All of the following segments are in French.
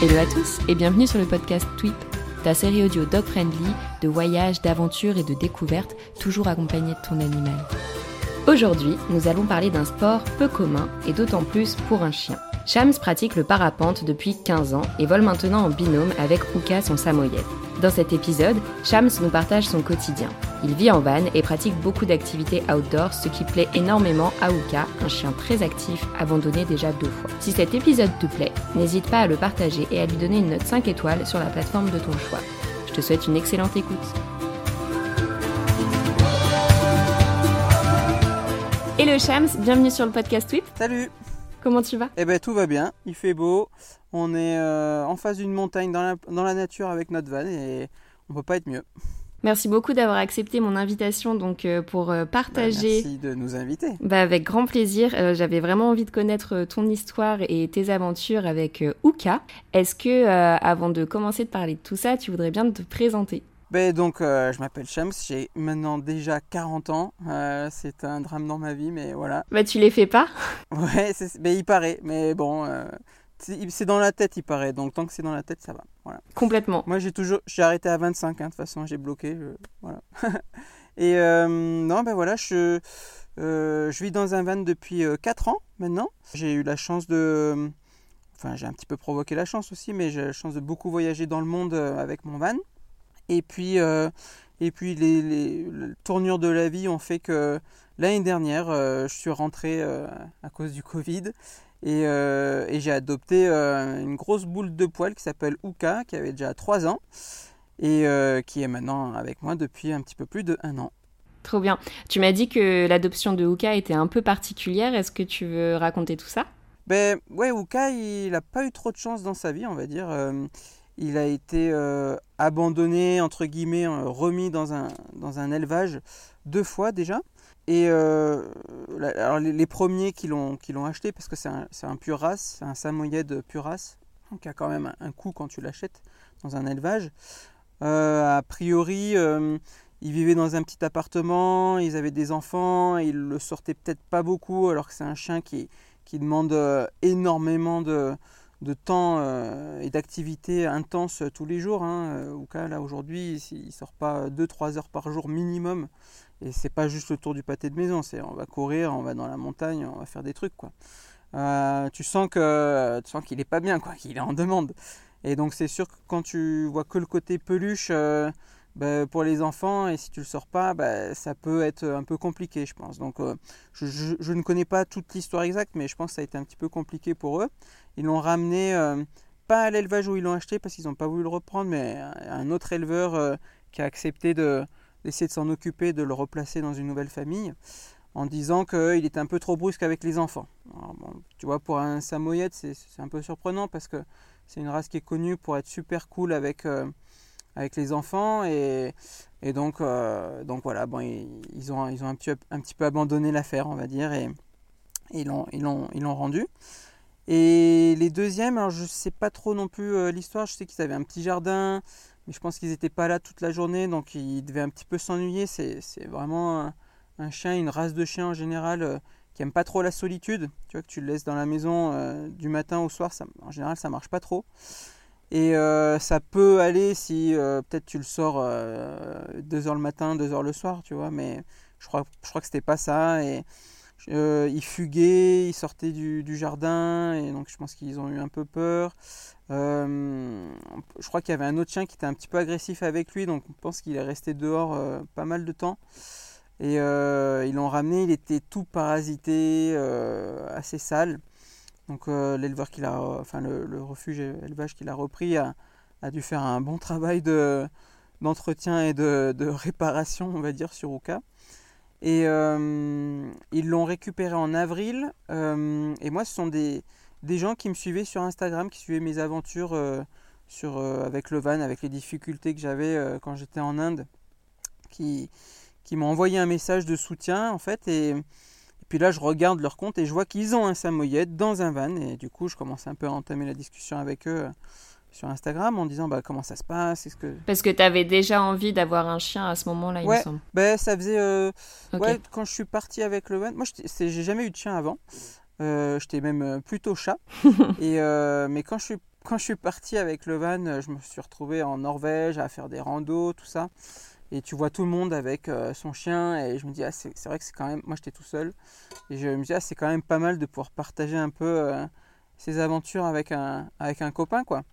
Hello à tous et bienvenue sur le podcast Tweep, ta série audio dog friendly de voyages, d'aventures et de découvertes, toujours accompagnée de ton animal. Aujourd'hui, nous allons parler d'un sport peu commun et d'autant plus pour un chien. Shams pratique le parapente depuis 15 ans et vole maintenant en binôme avec Uka, son samoyed. Dans cet épisode, Shams nous partage son quotidien. Il vit en van et pratique beaucoup d'activités outdoor, ce qui plaît énormément à Uka, un chien très actif, abandonné déjà deux fois. Si cet épisode te plaît, n'hésite pas à le partager et à lui donner une note 5 étoiles sur la plateforme de ton choix. Je te souhaite une excellente écoute. Hello Shams, bienvenue sur le podcast Whip. Salut Comment tu vas? Eh ben tout va bien, il fait beau, on est euh, en face d'une montagne dans la, dans la nature avec notre van et on peut pas être mieux. Merci beaucoup d'avoir accepté mon invitation donc euh, pour euh, partager. Bah, merci de nous inviter. Bah, avec grand plaisir. J'avais vraiment envie de connaître ton histoire et tes aventures avec Uka. Est-ce que avant de commencer de parler de tout ça, tu voudrais bien te présenter? Ben donc, euh, je m'appelle Shams, j'ai maintenant déjà 40 ans. Euh, c'est un drame dans ma vie, mais voilà. Bah, tu les fais pas? Ouais, il paraît, mais bon, euh, c'est dans la tête, il paraît. Donc, tant que c'est dans la tête, ça va. Voilà. Complètement. Moi, j'ai toujours, j'ai arrêté à 25, hein, de toute façon, j'ai bloqué. voilà. Et non, ben voilà, je, je vis dans un van depuis 4 ans maintenant. J'ai eu la chance de. Enfin, j'ai un petit peu provoqué la chance aussi, mais j'ai la chance de beaucoup voyager dans le monde avec mon van. Et puis, euh, et puis les, tournures de la vie ont fait que l'année dernière, euh, je suis rentré euh, à cause du Covid et, et j'ai adopté une grosse boule de poil qui s'appelle Uka, qui avait déjà 3 ans et qui est maintenant avec moi depuis un petit peu plus de un an. Trop bien. Tu m'as dit que l'adoption de Uka était un peu particulière. Est-ce que tu veux raconter tout ça? Ben ouais, Uka, il n'a pas eu trop de chance dans sa vie, on va dire. Il a été euh, abandonné, entre guillemets, euh, remis dans un, dans un élevage deux fois déjà. Et euh, les, premiers qui l'ont, acheté, parce que c'est un, un pur race, c'est un samoyed pur race, donc il y a quand même un, coût quand tu l'achètes dans un élevage. a priori, ils vivaient dans un petit appartement, ils avaient des enfants, ils le sortaient peut-être pas beaucoup, alors que c'est un chien qui, demande énormément de, temps euh, et d'activité intense tous les jours. Hein. Au cas là aujourd'hui, il sort pas 2-3 heures par jour minimum. Et c'est pas juste le tour du pâté de maison, c'est on va courir, on va dans la montagne, on va faire des trucs quoi. Euh, tu sens que tu sens qu'il est pas bien quoi, qu'il est en demande. Et donc c'est sûr que quand tu vois que le côté peluche, euh, bah, pour les enfants et si tu le sors pas, bah, ça peut être un peu compliqué, je pense. Donc, euh, je, ne connais pas toute l'histoire exacte, mais je pense que ça a été un petit peu compliqué pour eux. Ils l'ont ramené pas à l'élevage où ils l'ont acheté parce qu'ils n'ont pas voulu le reprendre, mais à un autre éleveur qui a accepté d'essayer de s'en occuper, de le replacer dans une nouvelle famille, en disant qu'il était un peu trop brusque avec les enfants. tu vois, pour un Samoyed, c'est un peu surprenant parce que c'est une race qui est connue pour être super cool avec avec les enfants et, et donc, euh, donc voilà, bon, ils, ont, ils ont un, petit, un petit peu abandonné l'affaire, on va dire, et, ils l'ont ils ils rendu. Et les deuxièmes, alors je ne sais pas trop non plus euh, l'histoire, je sais qu'ils avaient un petit jardin, mais je pense qu'ils n'étaient pas là toute la journée, donc ils devaient un petit peu s'ennuyer. C'est vraiment un, chien, une race de chien en général euh, qui aime pas trop la solitude. Tu vois, que tu le laisses dans la maison du matin au soir, en général ça marche pas trop. Et euh, ça peut aller si euh, peut-être tu le sors 2 euh, heures le matin, 2 heures le soir, tu vois, mais je crois, je crois que c'était pas ça. Et il fuguait, il sortait du, jardin, et donc je pense qu'ils ont eu un peu peur. Je crois qu'il y avait un autre chien qui était un petit peu agressif avec lui, donc on pense qu'il est resté dehors pas mal de temps. Et ils l'ont ramené, il était tout parasité, assez sale. Donc euh, l'éleveur qui l'a, enfin le, refuge élevage qu'il a repris a, dû faire un bon travail de, d'entretien et de, réparation, on va dire, sur Uka. Et euh, ils l'ont récupéré en avril. Euh, et moi, ce sont des, des gens qui me suivaient sur Instagram, qui suivaient mes aventures sur, avec le van, avec les difficultés que j'avais quand j'étais en Inde, qui, qui m'ont envoyé un message de soutien en fait. Et, puis là, je regarde leur compte et je vois qu'ils ont un samoyed dans un van. Et du coup, je commence un peu à entamer la discussion avec eux sur Instagram en disant bah, comment ça se passe. Est-ce que... Parce que tu avais déjà envie d'avoir un chien à ce moment-là, il me semble. Ben, ça faisait. Euh, ouais, quand je suis parti avec le van, moi j'ai jamais eu de chien avant. Euh, J'étais même euh, plutôt chat. et, euh, mais quand je, suis, quand je suis parti avec le van, je me suis retrouvé en Norvège à faire des randos, tout ça. Et tu vois tout le monde avec son chien. Et je me dis, ah, c'est vrai que c'est quand même. Moi j'étais tout seul. Et je me dis, ah, c'est quand même pas mal de pouvoir partager un peu ses aventures avec un, avec un copain, quoi.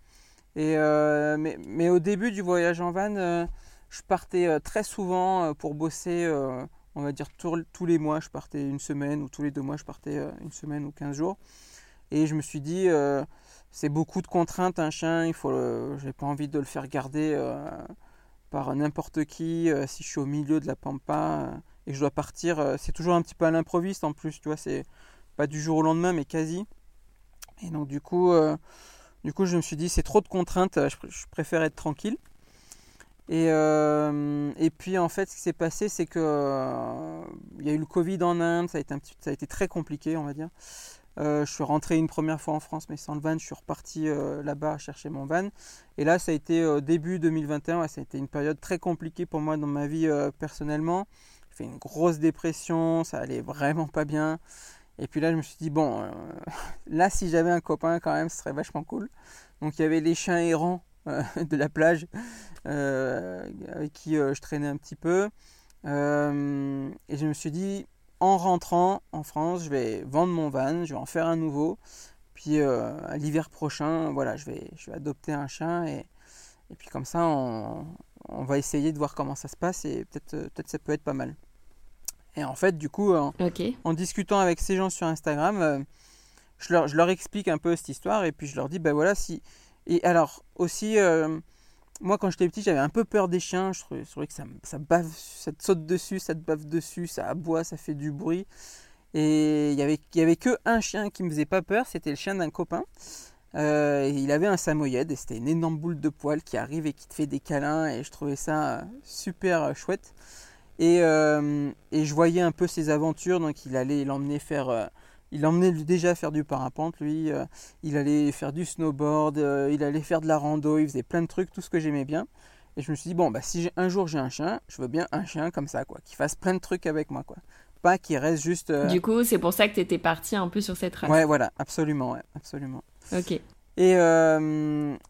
Et, euh, mais, mais, au début du voyage en van, euh, je partais euh, très souvent pour bosser, on va dire tous les mois, je partais une semaine, ou tous les deux mois, je partais une semaine ou 15 jours. Et je me suis dit, c'est beaucoup de contraintes, un chien, il faut, j'ai pas envie de le faire garder par n'importe qui, si je suis au milieu de la pampa et que je dois partir, c'est toujours un petit peu à l'improviste en plus, tu vois, c'est pas du jour au lendemain, mais quasi. Et donc du coup, du coup, je me suis dit, c'est trop de contraintes, je, préfère être tranquille. Et, euh, et, puis en fait, ce qui s'est passé, c'est que euh, y a eu le Covid en Inde, ça a été, très compliqué, on va dire. Euh, je suis rentré une première fois en France, mais sans le van. Je suis reparti là-bas chercher mon van. Et là, ça a été début 2021. ça a été une période très compliquée pour moi dans ma vie personnellement. J'ai fait une grosse dépression, ça allait vraiment pas bien. Et puis là, je me suis dit, bon, là, si j'avais un copain, quand même, ce serait vachement cool. Donc, il y avait les chiens errants euh, de la plage euh, avec qui je traînais un petit peu. et je me suis dit, en rentrant en France, je vais vendre mon van, je vais en faire un nouveau. Puis à l'hiver prochain, voilà, je vais, je vais adopter un chien. Et, et puis comme ça, on, on, va essayer de voir comment ça se passe. Et peut-être peut ça peut être pas mal. Et en fait, du coup, en, discutant avec ces gens sur Instagram, euh, je, leur, je, leur, explique un peu cette histoire et puis je leur dis, ben voilà, si. Et alors, aussi, euh, moi quand j'étais petit, j'avais un peu peur des chiens. Je trouvais, que ça, bave, ça te saute dessus, ça te bave dessus, ça aboie, ça fait du bruit. Et il n'y avait, y avait que un chien qui me faisait pas peur, c'était le chien d'un copain. Euh, il avait un samoyed et c'était une énorme boule de poils qui arrive et qui te fait des câlins et je trouvais ça super chouette. Euh, et, je voyais un peu ses aventures, donc il allait l'emmener faire... Euh, il l'emmenait déjà faire du parapente, lui. Euh, il allait faire du snowboard, il allait faire de la rando, il faisait plein de trucs, tout ce que j'aimais bien. Et je me suis dit, bon, bah, si un jour j'ai un chien, je veux bien un chien comme ça, quoi, qui fasse plein de trucs avec moi, quoi. Pas qu'il reste juste. Du coup, c'est pour ça que tu étais parti un peu sur cette race. Ouais, voilà, absolument, ouais, absolument. Ok. Et,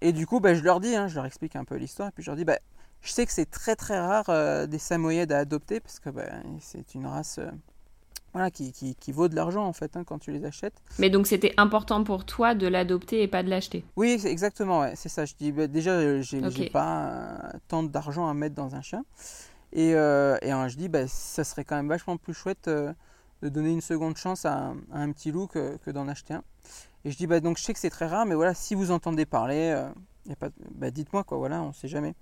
et du coup, bah, je leur dis, hein, je leur explique un peu l'histoire, et puis je leur dis, bah, je sais que c'est très très rare euh, des Samoyèdes à adopter parce que bah, c'est une race euh, voilà, qui, qui, qui, vaut de l'argent en fait hein, quand tu les achètes. Mais donc c'était important pour toi de l'adopter et pas de l'acheter? Oui, exactement, ouais, c'est ça. Je dis bah, déjà, euh, j'ai n'ai pas tant d'argent à mettre dans un chien. Et, et je dis, bah, ça serait quand même vachement plus chouette de donner une seconde chance à un, petit loup que, que d'en acheter un. Et je dis, bah, donc je sais que c'est très rare, mais voilà, si vous entendez parler, y a pas, bah, dites-moi quoi, voilà, on sait jamais.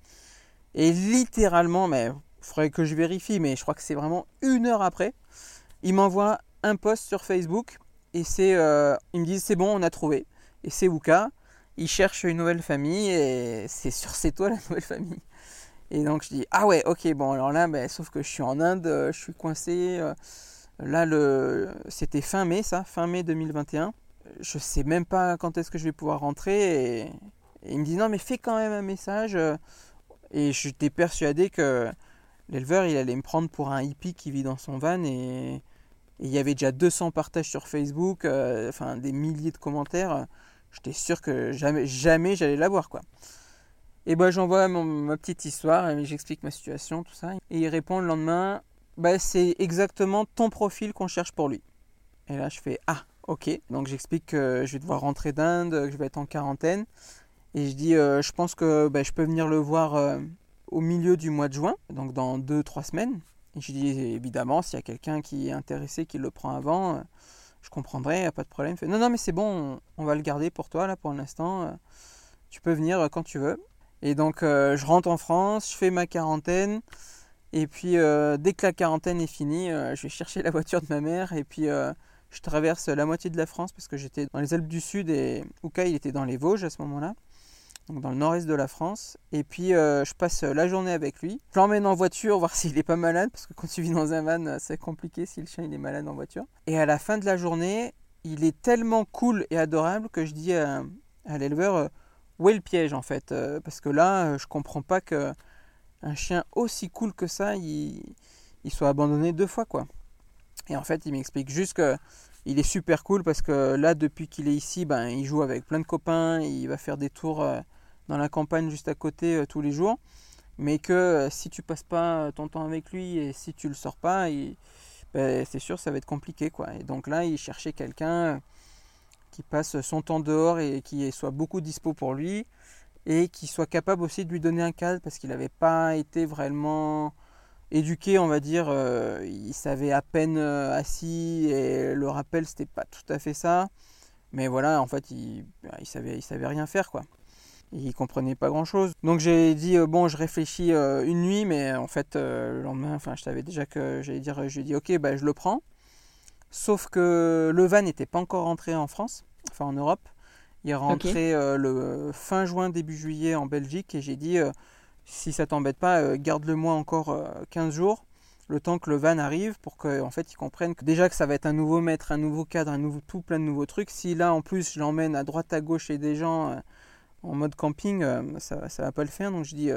Et littéralement, mais il faudrait que je vérifie, mais je crois que c'est vraiment une heure après, il m'envoie un post sur Facebook et c'est, euh, ils me disent c'est bon, on a trouvé. Et c'est Wuka. Il cherche une nouvelle famille et c'est sur c'est toi la nouvelle famille. Et donc je dis ah ouais ok bon alors là ben, sauf que je suis en Inde, euh, je suis coincé. Euh, là le c'était fin mai ça, fin mai 2021. Je sais même pas quand est-ce que je vais pouvoir rentrer et, et il me dit non mais fais quand même un message. Et j'étais persuadé que l'éleveur, il allait me prendre pour un hippie qui vit dans son van. Et, il y avait déjà 200 partages sur Facebook, euh, enfin des milliers de commentaires. J'étais sûr que jamais, jamais j'allais l'avoir, quoi. Et bah, j'envoie ma petite histoire, et j'explique ma situation, tout ça. Et il répond le lendemain, bah, c'est exactement ton profil qu'on cherche pour lui. Et là, je fais, ah, ok. Donc j'explique que je vais devoir rentrer d'Inde, que je vais être en quarantaine. Et je dis, euh, je pense que bah, je peux venir le voir euh, au milieu du mois de juin, donc dans 2-3 semaines. Je dis, évidemment, s'il y a quelqu'un qui est intéressé, qui le prend avant, euh, je comprendrai, a pas de problème. non, non, mais c'est bon, on, va le garder pour toi, là, pour l'instant. tu peux venir quand tu veux. Et donc, je rentre en France, je fais ma quarantaine. Et puis, dès que la quarantaine est finie, je vais chercher la voiture de ma mère. Et puis, je traverse la moitié de la France parce que j'étais dans les Alpes du Sud et Ouka il était dans les Vosges à ce moment-là, donc dans le nord-est de la France. Et puis euh, je passe la journée avec lui. Je l'emmène en voiture voir s'il est pas malade parce que quand tu vis dans un van c'est compliqué si le chien il est malade en voiture. Et à la fin de la journée, il est tellement cool et adorable que je dis à, l'éleveur euh, où est le piège en fait euh, parce que là je comprends pas que un chien aussi cool que ça il, soit abandonné deux fois quoi. Et en fait, il m'explique juste que il est super cool parce que là, depuis qu'il est ici, ben, il joue avec plein de copains, il va faire des tours euh, dans la campagne juste à côté euh, tous les jours. Mais que euh, si tu passes pas ton temps avec lui et si tu le sors pas, ben, c'est sûr ça va être compliqué. Quoi. Et donc là, il cherchait quelqu'un qui passe son temps dehors et qui soit beaucoup dispo pour lui et qui soit capable aussi de lui donner un cadre parce qu'il n'avait pas été vraiment éduqué, on va dire, euh, il savait à peine euh, assis et le rappel c'était pas tout à fait ça. Mais voilà, en fait, il, il, savait, il savait rien faire quoi. Il comprenait pas grand chose. Donc j'ai dit euh, bon, je réfléchis une nuit, mais en fait le lendemain, enfin, je savais déjà que j'allais dire, j'ai dit ok, bah je le prends. Sauf que le van n'était pas encore rentré en France, enfin en Europe. Il est rentré le fin juin, début juillet en Belgique et j'ai dit si ça t'embête pas, euh, garde-le moi encore 15 euh, jours, le temps que le van arrive, pour qu'en en fait ils comprennent que déjà que ça va être un nouveau maître, un nouveau cadre, un nouveau tout plein de nouveaux trucs. Si là en plus je l'emmène à droite à gauche chez des gens euh, en mode camping, ça, ça va pas le faire. Donc je dis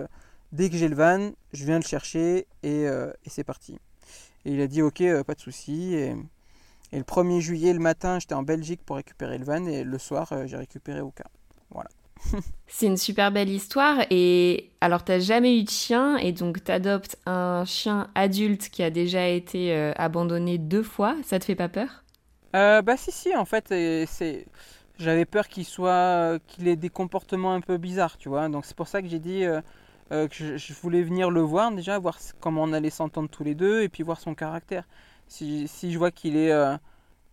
dès que j'ai le van, je viens le chercher et, c'est parti. Et il a dit ok, pas de souci. Et, et, le 1er juillet, le matin, j'étais en Belgique pour récupérer le van et le soir, j'ai récupéré Oka. Voilà. C'est une super belle histoire. Et alors, t'as jamais eu de chien et donc t'adoptes un chien adulte qui a déjà été euh, abandonné deux fois. Ça te fait pas peur? Euh, Bah si, si. En fait, c'est j'avais peur qu'il soit qu'il ait des comportements un peu bizarres, tu vois. Donc c'est pour ça que j'ai dit euh, que je, voulais venir le voir déjà, voir comment on allait s'entendre tous les deux et puis voir son caractère. Si, si je vois qu'il est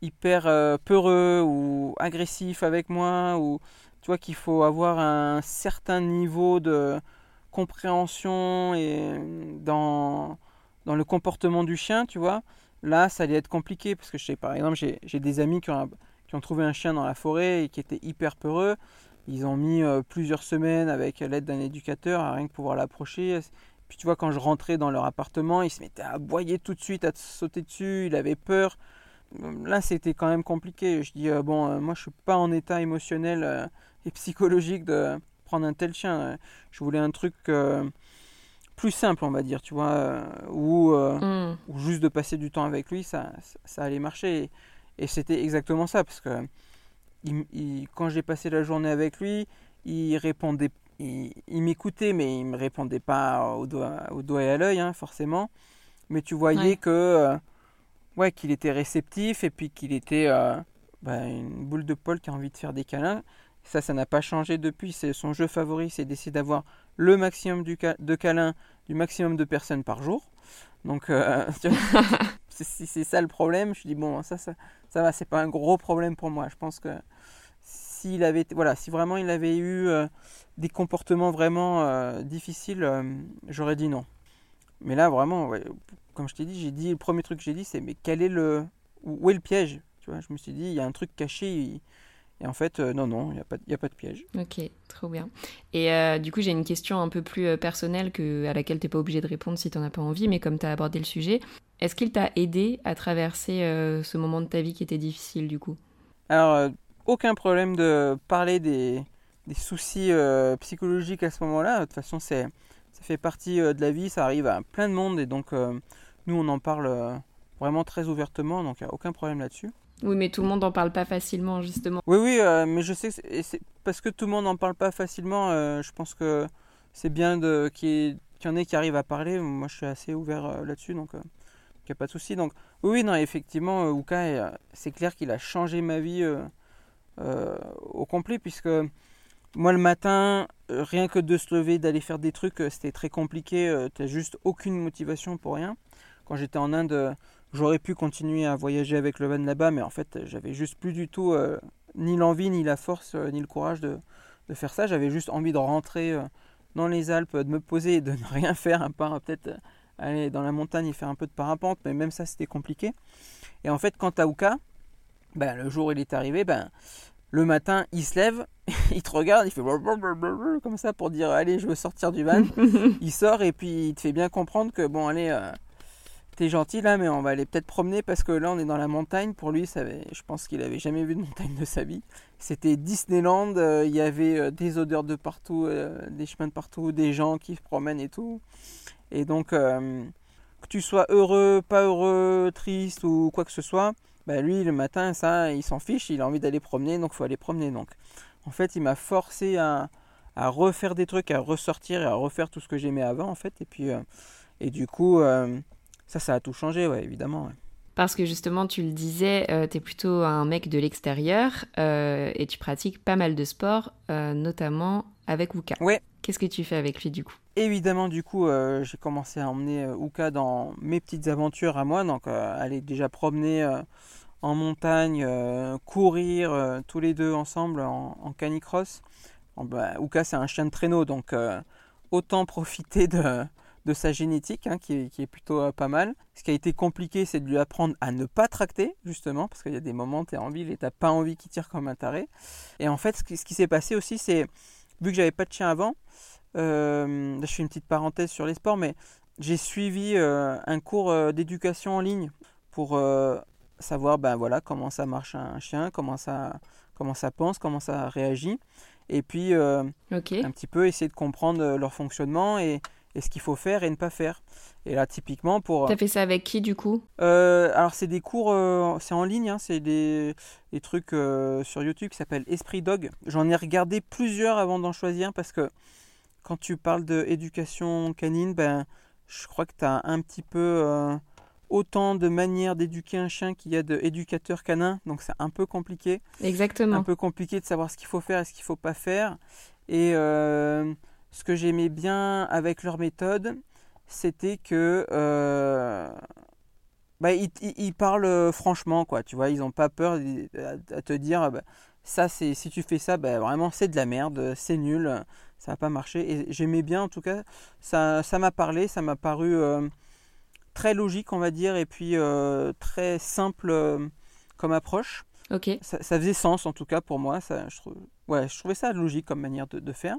hyper peureux ou agressif avec moi ou tu vois qu'il faut avoir un certain niveau de compréhension et dans, dans le comportement du chien, tu vois. Là, ça allait être compliqué parce que je sais, par exemple, j'ai des amis qui ont, qui ont trouvé un chien dans la forêt et qui étaient hyper peureux. Ils ont mis euh, plusieurs semaines avec l'aide d'un éducateur à rien que pouvoir l'approcher. Puis tu vois, quand je rentrais dans leur appartement, il se mettait à aboyer tout de suite, à sauter dessus, il avait peur. Là, c'était quand même compliqué. Je dis, euh, bon, euh, moi, je suis pas en état émotionnel et psychologique de prendre un tel chien. Je voulais un truc plus simple, on va dire, tu vois, euh, mm. ou, juste de passer du temps avec lui, ça, ça allait marcher. Et, c'était exactement ça, parce que il, quand j'ai passé la journée avec lui, il répondait, il, m'écoutait, mais il me répondait pas au doigt, au doigt et à l'œil, hein, forcément. Mais tu voyais que, ouais, qu'il était réceptif et puis qu'il était bah, une boule de poil qui a envie de faire des câlins. Ça, ça n'a pas changé depuis. C'est son jeu favori, c'est d'essayer d'avoir le maximum de câlins du maximum de personnes par jour. Donc, euh, si c'est ça le problème, je dis bon, ça, ça, ça va, c'est pas un gros problème pour moi. Je pense que s'il avait, voilà, si vraiment il avait eu euh, des comportements vraiment euh, difficiles, j'aurais dit non. Mais là, vraiment, comme je t'ai dit, j'ai dit le premier truc que j'ai dit, c'est mais quel est le, où est le piège? Tu vois, je me suis dit, il y a un truc caché. Et en fait, euh, non, non, il n'y a, pas, a pas de piège. Ok, trop bien. Et euh, du coup, j'ai une question un peu plus euh, personnelle que, à laquelle tu n'es pas obligé de répondre si tu n'en as pas envie, mais comme tu as abordé le sujet, est-ce qu'il t'a aidé à traverser ce moment de ta vie qui était difficile du coup? Alors, aucun problème de parler des, des soucis psychologiques à ce moment-là. De toute façon, c'est, ça fait partie de la vie, ça arrive à plein de monde, et donc nous, on en parle vraiment très ouvertement, donc il n'y a aucun problème là-dessus. Oui, mais tout le monde n'en parle pas facilement, justement. Oui, oui, euh, mais je sais que c'est parce que tout le monde n'en parle pas facilement, euh, je pense que c'est bien qu'il y, en ait qui arrivent à parler. Moi, je suis assez ouvert euh, là-dessus, donc il n'y a pas de souci. Donc, oui, non, effectivement, Uka, c'est clair qu'il a changé ma vie au complet, puisque moi, le matin, rien que de se lever, d'aller faire des trucs, c'était très compliqué. tu n'as juste aucune motivation pour rien. Quand j'étais en Inde J'aurais pu continuer à voyager avec le van là-bas, mais en fait, j'avais juste plus du tout euh, ni l'envie, ni la force, euh, ni le courage de, de faire ça. J'avais juste envie de rentrer euh, dans les Alpes, de me poser et de ne rien faire, à part peut-être aller dans la montagne et faire un peu de parapente, mais même ça, c'était compliqué. Et en fait, quant à Ouka, Ben, le jour où il est arrivé, ben, le matin, il se lève, il te regarde, il fait comme ça pour dire allez, je veux sortir du van. il sort et puis il te fait bien comprendre que bon, allez, t'es gentil là, mais on va aller peut-être promener parce que là, on est dans la montagne. Pour lui, ça je pense qu'il avait jamais vu de montagne de sa vie. C'était Disneyland, euh, il y avait euh, des odeurs de partout, des chemins de partout, des gens qui se promènent et tout. Et donc, que tu sois heureux, pas heureux, triste ou quoi que ce soit, bah lui le matin ça il s'en fiche, il a envie d'aller promener donc faut aller promener donc. En fait il m'a forcé à, refaire des trucs, à ressortir et à refaire tout ce que j'aimais avant en fait et puis euh, et du coup euh, ça ça a tout changé ouais évidemment. Parce que justement, tu le disais, euh, tu es plutôt un mec de l'extérieur et tu pratiques pas mal de sport, notamment avec Uka. Ouais. Qu'est-ce que tu fais avec lui du coup? Évidemment, du coup, j'ai commencé à emmener Uka dans mes petites aventures à moi, donc aller déjà promener en montagne, euh, courir euh, tous les deux ensemble en, canicross. bah, Uka c'est un chien de traîneau, donc euh, autant profiter de, sa génétique hein, qui, est, plutôt pas mal. Ce qui a été compliqué, c'est de lui apprendre à ne pas tracter, justement, parce qu'il y a des moments, tu es en ville et tu pas envie qu'il tire comme un taré. Et en fait, ce qui, s'est passé aussi, c'est, vu que j'avais pas de chien avant, je fais une petite parenthèse sur les sports, mais j'ai suivi un cours d'éducation en ligne pour savoir ben voilà comment ça marche un chien, comment ça comment ça pense, comment ça réagit, et puis euh, un petit peu essayer de comprendre euh, leur fonctionnement et, et ce qu'il faut faire et ne pas faire. Et là typiquement pour. T'as fait ça avec qui du coup? Euh, Alors c'est des cours, c'est en ligne, hein, c'est des, des, trucs sur YouTube qui s'appellent Esprit Dog. J'en ai regardé plusieurs avant d'en choisir parce que quand tu parles d'éducation canine, ben je crois que tu as un petit peu autant de manières d'éduquer un chien qu'il y a d'éducateurs canins, donc c'est un peu compliqué. Exactement. Un peu compliqué de savoir ce qu'il faut faire et ce qu'il ne faut pas faire. Et euh, ce que j'aimais bien avec leur méthode, c'était que euh, bah, ils, parlent euh, franchement, quoi. Tu vois, ils n'ont pas peur à, te dire, bah, ça, c'est si tu fais ça, bah, vraiment c'est de la merde, c'est nul, ça va pas marcher. Et j'aimais bien, en tout cas, ça, ça m'a parlé, ça m'a paru très logique, on va dire, et puis euh, très simple euh, comme approche. Ok. Ça, faisait sens en tout cas pour moi. Ça, je, ouais, je trouvais ça logique comme manière de, faire.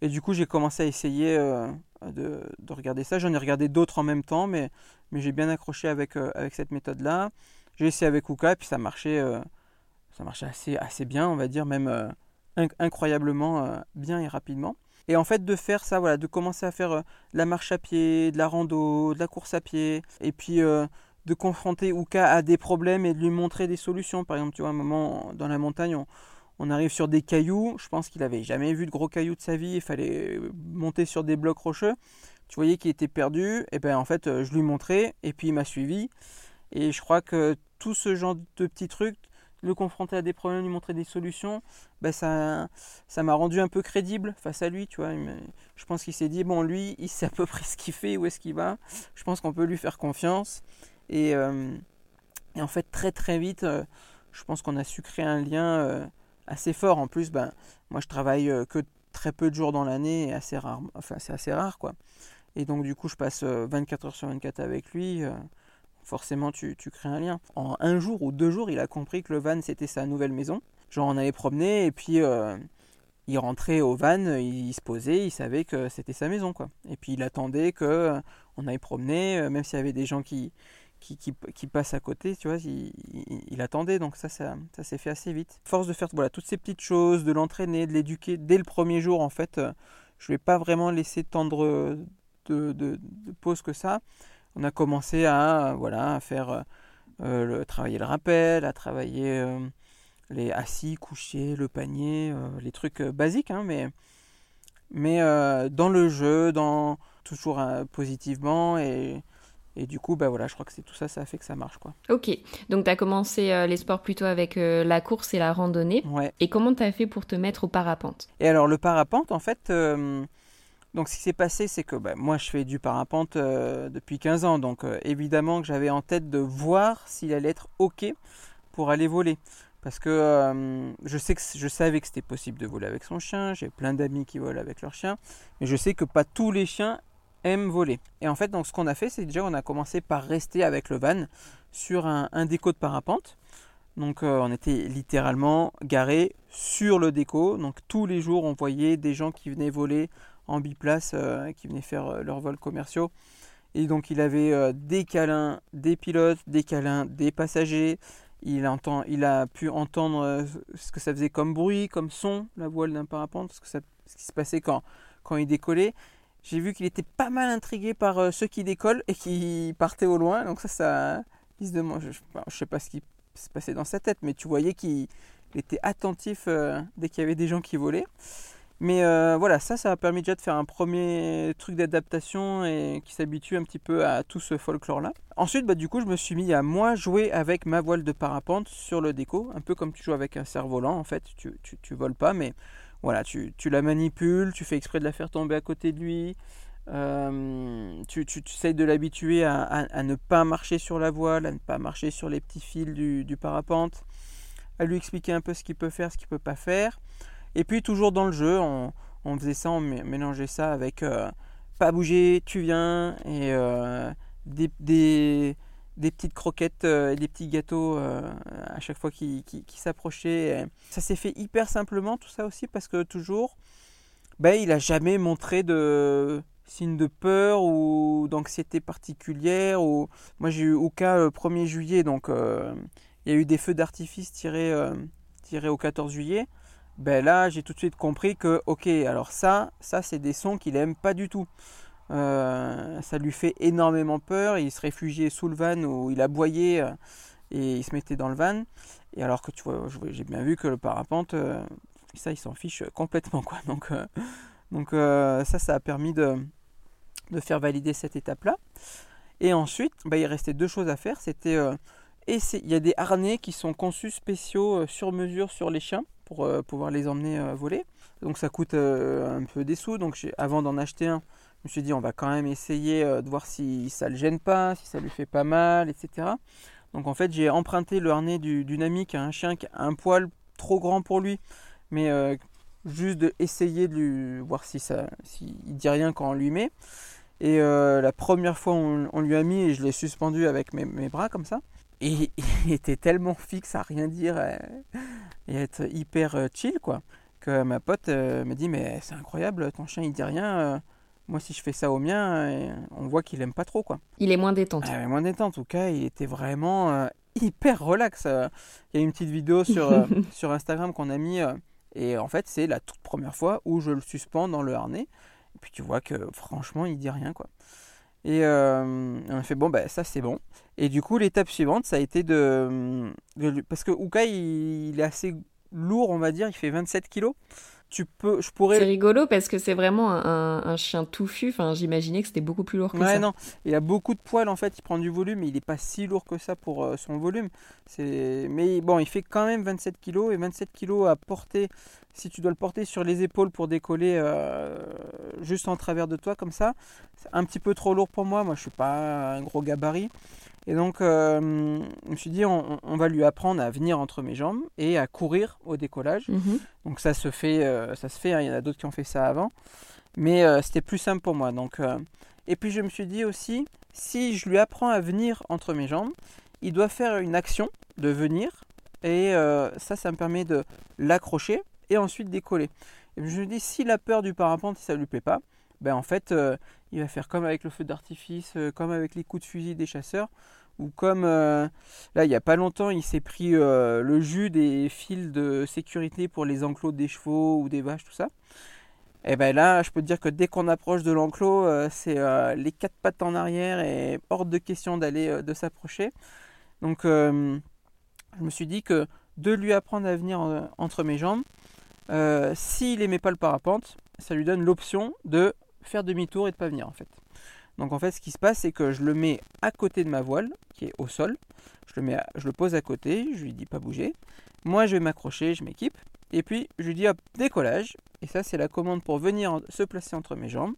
Et du coup, j'ai commencé à essayer euh, de, regarder ça. J'en ai regardé d'autres en même temps, mais, mais j'ai bien accroché avec, avec cette méthode-là. J'ai essayé avec Uka, et puis ça marchait, ça marchait assez, assez bien, on va dire, même incroyablement bien et rapidement. Et en fait, de faire ça, voilà, de commencer à faire euh, de la marche à pied, de la rando, de la course à pied, et puis euh, de confronter Uka à des problèmes et de lui montrer des solutions. Par exemple, tu vois, un moment dans la montagne, on, arrive sur des cailloux. Je pense qu'il avait jamais vu de gros cailloux de sa vie. Il fallait euh, monter sur des blocs rocheux. Tu voyais qu'il était perdu. Et ben en fait, je lui montrais et puis il m'a suivi. Et je crois que tout ce genre de petits trucs, le confronter à des problèmes, lui montrer des solutions, ben ça ça m'a rendu un peu crédible face à lui, tu vois. Je pense qu'il s'est dit, bon, lui, il sait à peu près ce qu'il fait, où est-ce qu'il va. Je pense qu'on peut lui faire confiance. Et, euh, en fait, très très vite, euh, je pense qu'on a su créer un lien euh, assez fort. En plus, ben, moi, je travaille que très peu de jours dans l'année, assez rare, enfin, c'est assez rare, quoi. Et donc, du coup, je passe 24 heures sur 24 avec lui forcément tu, crées un lien. En un jour ou deux jours, il a compris que le van c'était sa nouvelle maison. Genre on allait promener et puis euh, il rentrait au van, il, se posait, il savait que c'était sa maison quoi. Et puis il attendait que euh, on aille promener, euh, même s'il y avait des gens qui, qui, passent à côté, tu vois, il, attendait, donc ça, s'est fait assez vite. Force de faire toutes ces petites choses, de l'entraîner, de l'éduquer dès le premier jour, en fait, je ne vais pas vraiment laisser tendre de, pause que ça on a commencé à, faire euh, le, travailler le rappel, à travailler euh, les assis, couchés, le panier, euh, les trucs basiques, hein, mais, dans le jeu, toujours positivement et, et du coup, bah voilà, je crois que c'est tout ça, ça a fait que ça marche. quoi. Ok, donc tu as commencé les sports plutôt avec la course et la randonnée. Ouais. Et comment tu as fait pour te mettre au parapente? Et alors, le parapente, en fait, donc ce qui s'est passé, c'est que bah, moi je fais du parapente euh, depuis 15 ans, donc euh, évidemment que j'avais en tête de voir s'il allait être OK pour aller voler. Parce que euh, je, sais que je savais que c'était possible de voler avec son chien, j'ai plein d'amis qui volent avec leur chien, mais je sais que pas tous les chiens aiment voler. Et en fait, donc, ce qu'on a fait, c'est déjà on a commencé par rester avec le van sur un, déco de parapente. Donc on était littéralement garé sur le déco. Donc tous les jours on voyait des gens qui venaient voler en biplace, qui venaient faire leurs vols commerciaux. Et donc il avait des câlins des pilotes, des câlins des passagers, il, entend, il a pu entendre euh, ce que ça faisait comme bruit, comme son, la voile d'un parapente, ce, que ce qui se passait quand, quand il décollait. J'ai vu qu'il était pas mal intrigué par euh, ceux qui décollent et qui partaient au loin. Donc ça, ça il se demande, je, ne sais pas ce qui se passait dans sa tête, mais tu voyais qu'il était attentif euh, dès qu'il y avait des gens qui volaient. Mais euh, voilà, ça, ça a permis déjà de faire un premier truc d'adaptation et qui s'habitue un petit peu à tout ce folklore-là. Ensuite, bah, du coup, je me suis mis à moi jouer avec ma voile de parapente sur le déco, un peu comme tu joues avec un cerf-volant en fait. Tu, tu, voles pas, mais voilà, tu, tu, la manipules, tu fais exprès de la faire tomber à côté de lui. Euh, tu, tu, essayes de l'habituer à, à, ne pas marcher sur la voile, à ne pas marcher sur les petits fils du, du parapente, à lui expliquer un peu ce qu'il peut faire, ce qu'il peut pas faire. Et puis toujours dans le jeu, on, faisait ça, on mélangeait ça avec euh, pas bouger, tu viens, et euh, des, petites croquettes euh, et des petits gâteaux à chaque fois qui, s'approchaient. Ça s'est fait hyper simplement tout ça aussi parce que toujours, ben, il n'a jamais montré de signe de peur ou d'anxiété particulière. Ou... Moi j'ai eu au cas le 1er juillet, donc il y a eu des feux d'artifice tirés, tirés au 14 juillet ben là j'ai tout de suite compris que ok alors ça ça c'est des sons qu'il aime pas du tout euh, ça lui fait énormément peur. Il se réfugiait sous le van où il aboyait euh, et il se mettait dans le van. Et alors que tu vois j'ai bien vu que le parapente euh, ça il s'en fiche complètement quoi. Donc donc ça ça a permis de, de faire valider cette étape là et ensuite ben, il restait deux choses à faire. C'était il y a des harnais qui sont conçus spéciaux sur mesure sur les chiens pour euh, pouvoir les emmener euh, voler. Donc ça coûte euh, un peu des sous. Donc avant d'en acheter un, je me suis dit on va quand même essayer de voir si ça le gêne pas, si ça lui fait pas mal, etc. Donc en fait j'ai emprunté le harnais du dynamique à un chien qui a un poil trop grand pour lui, mais juste de essayer de lui voir si ça, s'il dit rien quand on lui met. Et la première fois on, lui a mis et je l'ai suspendu avec mes, bras comme ça. Et il était tellement fixe à rien dire et être hyper euh, chill, quoi. Que ma pote euh, me dit Mais c'est incroyable, ton chien il dit rien. Euh, moi, si je fais ça au mien, on voit qu'il aime pas trop, quoi. Il est moins détente. Ah, moins détente, en tout cas, il était vraiment hyper relax. Il y a une petite vidéo sur, sur Instagram qu'on a mis. et en fait, c'est la toute première fois où je le suspends dans le harnais. Et puis tu vois que franchement, il dit rien, quoi. Et on a fait bon, ben ça c'est bon. Et du coup, l'étape suivante, ça a été de. parce que Ukai, il, est assez lourd, on va dire, il fait 27 kilos. Tu peux, je pourrais. C'est rigolo parce que c'est vraiment un, chien touffu. Enfin, j'imaginais que c'était beaucoup plus lourd que ouais, ça. non, il a beaucoup de poils en fait. Il prend du volume, mais il n'est pas si lourd que ça pour euh, son volume. C'est, mais bon, il fait quand même 27 kilos et 27 kilos à porter. Si tu dois le porter sur les épaules pour décoller euh, juste en travers de toi comme ça, c'est un petit peu trop lourd pour moi. Moi, je suis pas un gros gabarit. Et donc, euh, je me suis dit, on, va lui apprendre à venir entre mes jambes et à courir au décollage. Mhm. Donc ça se fait, euh, ça se fait. Hein, il y en a d'autres qui ont fait ça avant, mais euh, c'était plus simple pour moi. Donc, et puis je me suis dit aussi, si je lui apprends à venir entre mes jambes, il doit faire une action de venir, et ça, ça me permet de l'accrocher et ensuite décoller. Et je me suis dit, si la peur du parapente, si ça lui plaît pas, ben en fait, il va faire comme avec le feu d'artifice, euh, comme avec les coups de fusil des chasseurs, ou comme euh, là il n'y a pas longtemps il s'est pris euh, le jus des fils de sécurité pour les enclos des chevaux ou des vaches, tout ça. Et ben là, je peux te dire que dès qu'on approche de l'enclos, c'est les quatre pattes en arrière et hors de question d'aller de s'approcher. Donc je me suis dit que de lui apprendre à venir entre mes jambes, s'il n'aimait pas le parapente, ça lui donne l'option de faire demi-tour et de pas venir en fait. Donc en fait ce qui se passe c'est que je le mets à côté de ma voile qui est au sol, je le, mets je le pose à côté, je lui dis pas bouger, moi je vais m'accrocher, je m'équipe, et puis je lui dis hop décollage, et ça c'est la commande pour venir se placer entre mes jambes,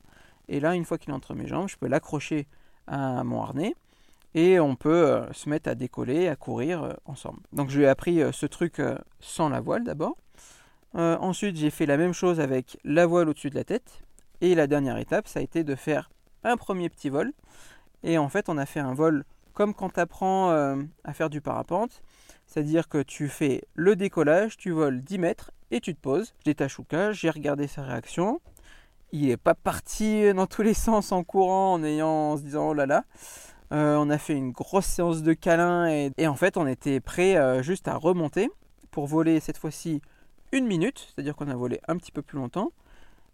et là une fois qu'il est entre mes jambes je peux l'accrocher à mon harnais, et on peut euh, se mettre à décoller, à courir euh, ensemble. Donc je lui ai appris euh, ce truc sans la voile d'abord. ensuite j'ai fait la même chose avec la voile au-dessus de la tête, et la dernière étape, ça a été de faire un premier petit vol. Et en fait, on a fait un vol comme quand tu apprends euh, à faire du parapente. C'est-à-dire que tu fais le décollage, tu voles 10 mètres et tu te poses. Je détache Ouka, j'ai regardé sa réaction. Il n'est pas parti dans tous les sens en courant, en, ayant, en se disant oh là là. Euh, on a fait une grosse séance de câlins et, en fait on était prêt euh, juste à remonter pour voler cette fois-ci une minute, c'est-à-dire qu'on a volé un petit peu plus longtemps.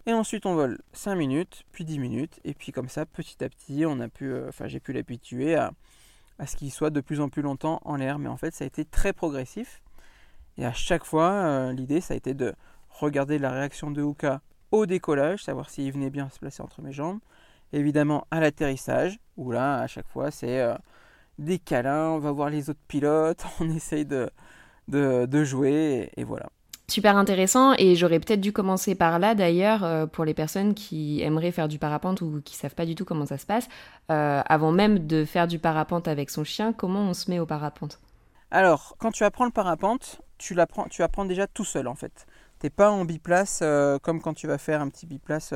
Et ensuite on vole 5 minutes, puis 10 minutes, et puis comme ça petit à petit on a pu, euh, enfin j'ai pu l'habituer à, ce qu'il soit de plus en plus longtemps en l'air. Mais en fait ça a été très progressif. Et à chaque fois l'idée ça a été de regarder la réaction de Huka au décollage, savoir s'il venait bien se placer entre mes jambes, évidemment à l'atterrissage, où là, à chaque fois, c'est euh, des câlins, on va voir les autres pilotes, on essaye de, de, jouer, et, voilà. Super intéressant, et j'aurais peut-être dû commencer par là d'ailleurs, euh, pour les personnes qui aimeraient faire du parapente ou qui savent pas du tout comment ça se passe. Euh, avant même de faire du parapente avec son chien, comment on se met au parapente? Alors, quand tu apprends le parapente, tu, tu apprends déjà tout seul en fait. T'es pas en biplace comme quand tu vas faire un petit biplace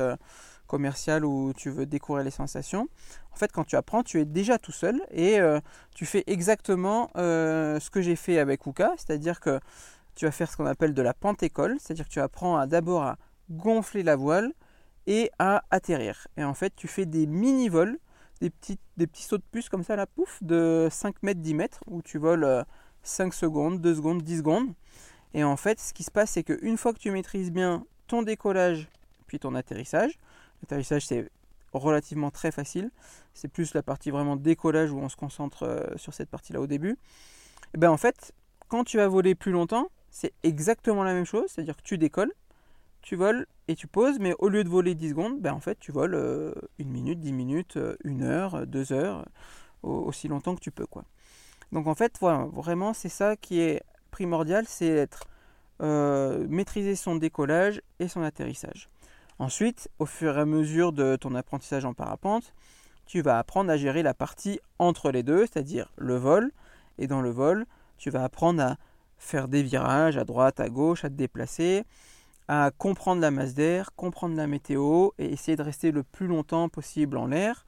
commercial où tu veux découvrir les sensations. En fait, quand tu apprends, tu es déjà tout seul et euh, tu fais exactement euh, ce que j'ai fait avec Uka, c'est-à-dire que tu vas faire ce qu'on appelle de la pente-école, c'est-à-dire que tu apprends d'abord à gonfler la voile et à atterrir. Et en fait, tu fais des mini-vols, des petits, sauts de puce comme ça, la pouf, de 5 mètres, 10 mètres, où tu voles 5 euh, secondes, 2 secondes, 10 secondes. Et en fait, ce qui se passe, c'est qu'une fois que tu maîtrises bien ton décollage puis ton atterrissage, L'atterrissage, c'est relativement très facile. C'est plus la partie vraiment décollage où on se concentre euh, sur cette partie-là au début. Et ben en fait, quand tu vas voler plus longtemps, c'est exactement la même chose. C'est-à-dire que tu décolles, tu voles et tu poses, mais au lieu de voler 10 secondes, ben en fait, tu voles euh, une minute, 10 minutes, euh, une heure, deux heures, aussi longtemps que tu peux. quoi. Donc en fait, vraiment, c'est ça qui est primordial, c'est être maîtriser son décollage et son atterrissage. Ensuite, au fur et à mesure de ton apprentissage en parapente, tu vas apprendre à gérer la partie entre les deux, c'est-à-dire le vol. Et dans le vol, tu vas apprendre à faire des virages à droite, à gauche, à te déplacer, à comprendre la masse d'air, comprendre la météo et essayer de rester le plus longtemps possible en l'air.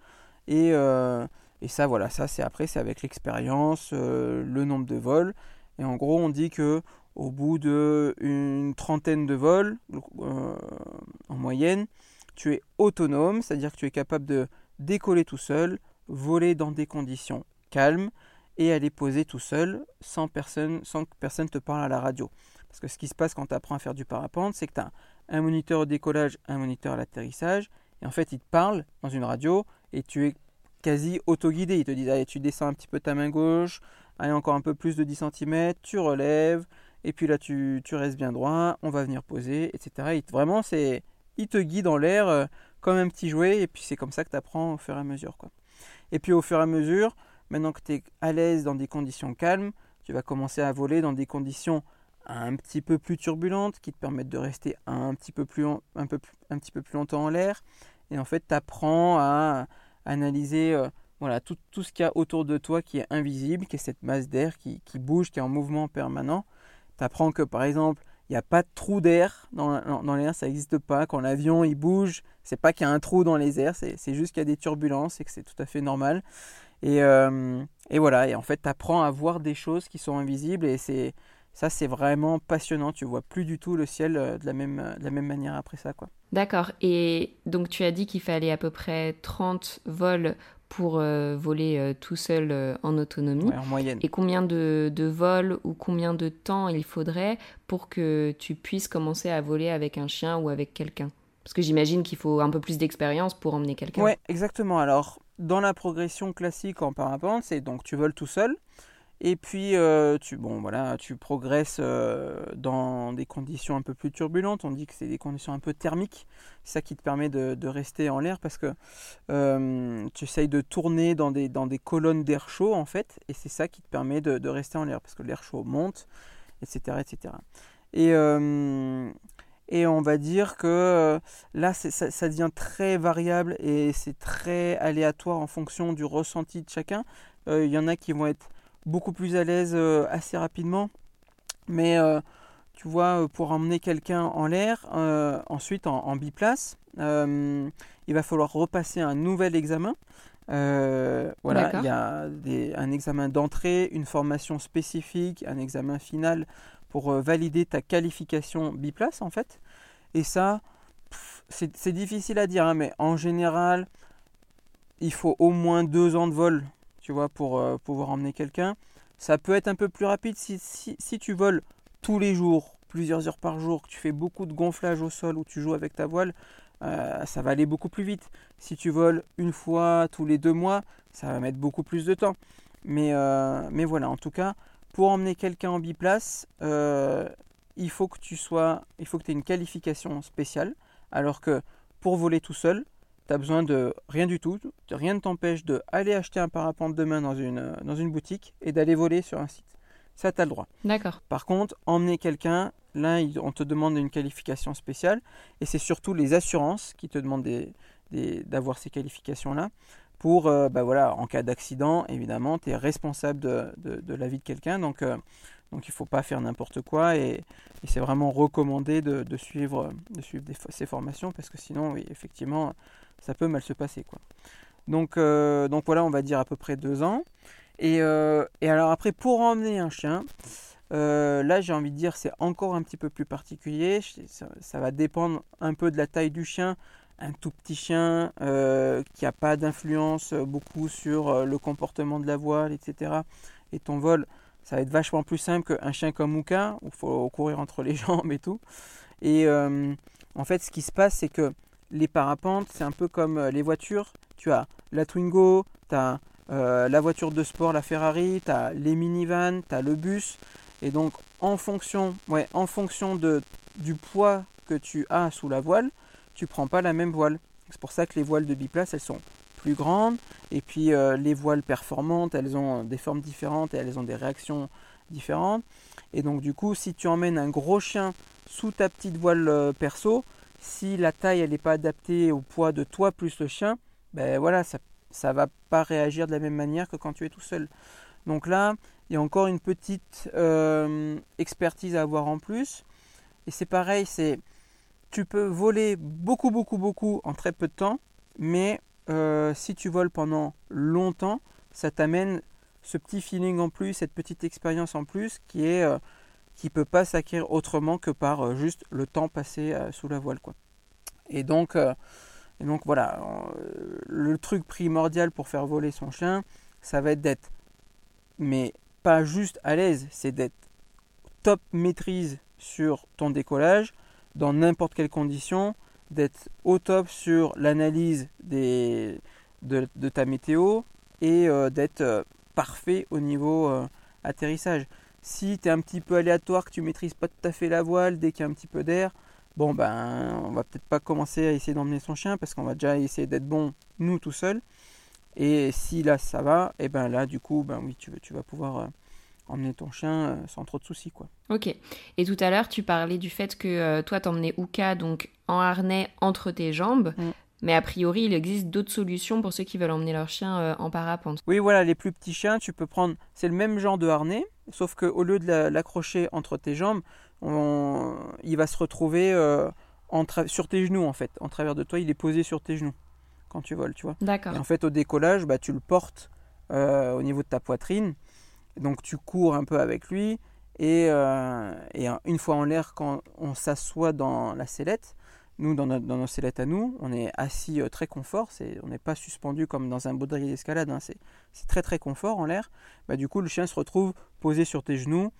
Et, euh, ça, voilà, ça c'est après, c'est avec l'expérience, euh, le nombre de vols. Et en gros, on dit que au bout d'une trentaine de vols euh, en moyenne, tu es autonome, c'est-à-dire que tu es capable de décoller tout seul, voler dans des conditions calmes et aller poser tout seul sans, personne, sans que personne te parle à la radio. Parce que ce qui se passe quand tu apprends à faire du parapente, c'est que tu as un moniteur au décollage, un moniteur à l'atterrissage, et en fait ils te parlent dans une radio et tu es quasi auto-guidé. Ils te disent allez tu descends un petit peu ta main gauche, allez encore un peu plus de 10 cm, tu relèves, et puis là tu, restes bien droit, on va venir poser, etc. vraiment, c'est, il te guide dans l'air euh, comme un petit jouet, et puis c'est comme ça que tu apprends au fur et à mesure. Et puis au fur et à mesure, maintenant que tu es à l'aise dans des conditions calmes, tu vas commencer à voler dans des conditions un petit peu plus turbulentes qui te permettent de rester un petit peu plus, un peu, un petit peu plus longtemps en l'air. Et en fait, tu apprends à analyser euh, voilà, tout, ce qu'il y a autour de toi qui est invisible, qui est cette masse d'air qui, qui, bouge, qui est en mouvement permanent tu apprends que par exemple, il n'y a pas de trou d'air dans, dans l'air, ça n'existe pas. Quand l'avion il bouge, c'est pas qu'il y a un trou dans les airs, c'est juste qu'il y a des turbulences et que c'est tout à fait normal. Et, euh, et voilà, et en fait, tu apprends à voir des choses qui sont invisibles et c'est ça, c'est vraiment passionnant. Tu vois plus du tout le ciel euh, de la même, de la même manière après ça. quoi. D'accord. Et donc, tu as dit qu'il fallait à peu près 30 vols pour euh, voler euh, tout seul euh, en autonomie en moyenne. Et combien de, de, vols ou combien de temps il faudrait pour que tu puisses commencer à voler avec un chien ou avec quelqu'un? Parce que j'imagine qu'il faut un peu plus d'expérience pour emmener quelqu'un. Oui, exactement. Alors, dans la progression classique en parapente, c'est donc tu voles tout seul. Et puis, euh, tu, bon, voilà, tu progresses euh, dans des conditions un peu plus turbulentes. On dit que c'est des conditions un peu thermiques. C'est ça qui te permet de, rester en l'air parce que euh, tu essayes de tourner dans des, dans des colonnes d'air chaud, en fait. Et c'est ça qui te permet de, rester en l'air parce que l'air chaud monte, etc. etc. Et, et on va dire que là, ça, ça devient très variable et c'est très aléatoire en fonction du ressenti de chacun. Il y en a qui vont être beaucoup plus à l'aise euh, assez rapidement. Mais euh, tu vois, euh, pour emmener quelqu'un en l'air, ensuite en, biplace, il va falloir repasser un nouvel examen. Euh, voilà, il y a un examen d'entrée, une formation spécifique, un examen final pour euh, valider ta qualification biplace en fait. Et ça, c'est difficile à dire, hein, mais en général, il faut au moins deux ans de vol, tu vois, pour euh, pouvoir emmener quelqu'un. Ça peut être un peu plus rapide si, si, tu voles tous les jours, plusieurs heures par jour, que tu fais beaucoup de gonflage au sol ou tu joues avec ta voile, euh, ça va aller beaucoup plus vite. Si tu voles une fois tous les deux mois, ça va mettre beaucoup plus de temps. Mais, mais voilà, en tout cas, pour emmener quelqu'un en biplace, euh, il faut que tu sois, il faut que tu aies une qualification spéciale. Alors que pour voler tout seul, tu as besoin de rien du tout. Rien ne t'empêche d'aller acheter un parapente demain dans une, dans une boutique et d'aller voler sur un site. Ça, tu as le droit. D'accord. Par contre, emmener quelqu'un, là, on te demande une qualification spéciale. Et c'est surtout les assurances qui te demandent d'avoir ces qualifications-là. Euh, bah en cas d'accident, évidemment, tu es responsable de, la vie de quelqu'un. Donc, euh, donc il ne faut pas faire n'importe quoi. Et, c'est vraiment recommandé de, suivre, de suivre ces formations. Parce que sinon, effectivement, ça peut mal se passer. Quoi. Donc, euh, donc voilà, on va dire à peu près deux ans. Et, alors après, pour emmener un chien, là j'ai envie de dire c'est encore un petit peu plus particulier. Ça, va dépendre un peu de la taille du chien. Un tout petit chien euh, qui n'a pas d'influence beaucoup sur le comportement de la voile, etc. Et ton vol, ça va être vachement plus simple qu'un chien comme Mouka, où il faut courir entre les jambes et tout. Et en fait, ce qui se passe, c'est que les parapentes, c'est un peu comme les voitures. Tu as la Twingo, tu as euh, la voiture de sport, la Ferrari, tu as les minivans, tu as le bus. Et donc en fonction, ouais, en fonction de, du poids que tu as sous la voile, tu prends pas la même voile. C'est pour ça que les voiles de biplace, elles sont plus grandes. Et puis euh, les voiles performantes, elles ont des formes différentes et elles ont des réactions différentes. Et donc du coup, si tu emmènes un gros chien sous ta petite voile euh, perso, si la taille elle n'est pas adaptée au poids de toi plus le chien, ben voilà, ça ça va pas réagir de la même manière que quand tu es tout seul. Donc là, il y a encore une petite euh, expertise à avoir en plus. Et c'est pareil, c'est tu peux voler beaucoup, beaucoup, beaucoup en très peu de temps, mais euh, si tu voles pendant longtemps, ça t'amène ce petit feeling en plus, cette petite expérience en plus qui est euh, qui peut pas s'acquérir autrement que par juste le temps passé sous la voile. Et donc et donc voilà, euh, le truc primordial pour faire voler son chien, ça va être d'être, mais pas juste à l'aise, c'est d'être top maîtrise sur ton décollage, dans n'importe quelle condition, d'être au top sur l'analyse de, ta météo et euh, d'être euh, parfait au niveau atterrissage. Si tu es un petit peu aléatoire, que tu maîtrises pas tout à fait la voile dès qu'il y a un petit peu d'air, bon ben on va peut-être pas commencer à essayer d'emmener son chien parce qu'on va déjà essayer d'être bon nous tout seul et si là ça va et ben là du coup ben oui tu, tu vas pouvoir euh, emmener ton chien euh, sans trop de soucis quoi. Ok. Et tout à l'heure tu parlais du fait que euh, toi t'emmenais Uka donc en harnais entre tes jambes. Mm. Mais a priori, il existe d'autres solutions pour ceux qui veulent emmener leur chien en parapente. Oui, voilà, les plus petits chiens, tu peux prendre, c'est le même genre de harnais, sauf qu'au lieu de l'accrocher entre tes jambes, il va se retrouver euh, sur tes genoux en fait, en travers de toi, il est posé sur tes genoux quand tu voles, tu vois. D'accord. Et en fait, au décollage, bah, tu le portes euh, au niveau de ta poitrine, donc tu cours un peu avec lui, et, euh, une fois en l'air, quand on s'assoit dans la sellette, nous, dans, nos sellettes à nous, on est assis très confort, on n'est pas suspendu comme dans un baudrier d'escalade, hein, c'est très très confort en l'air. Bah, du coup, le chien se retrouve posé sur tes genoux,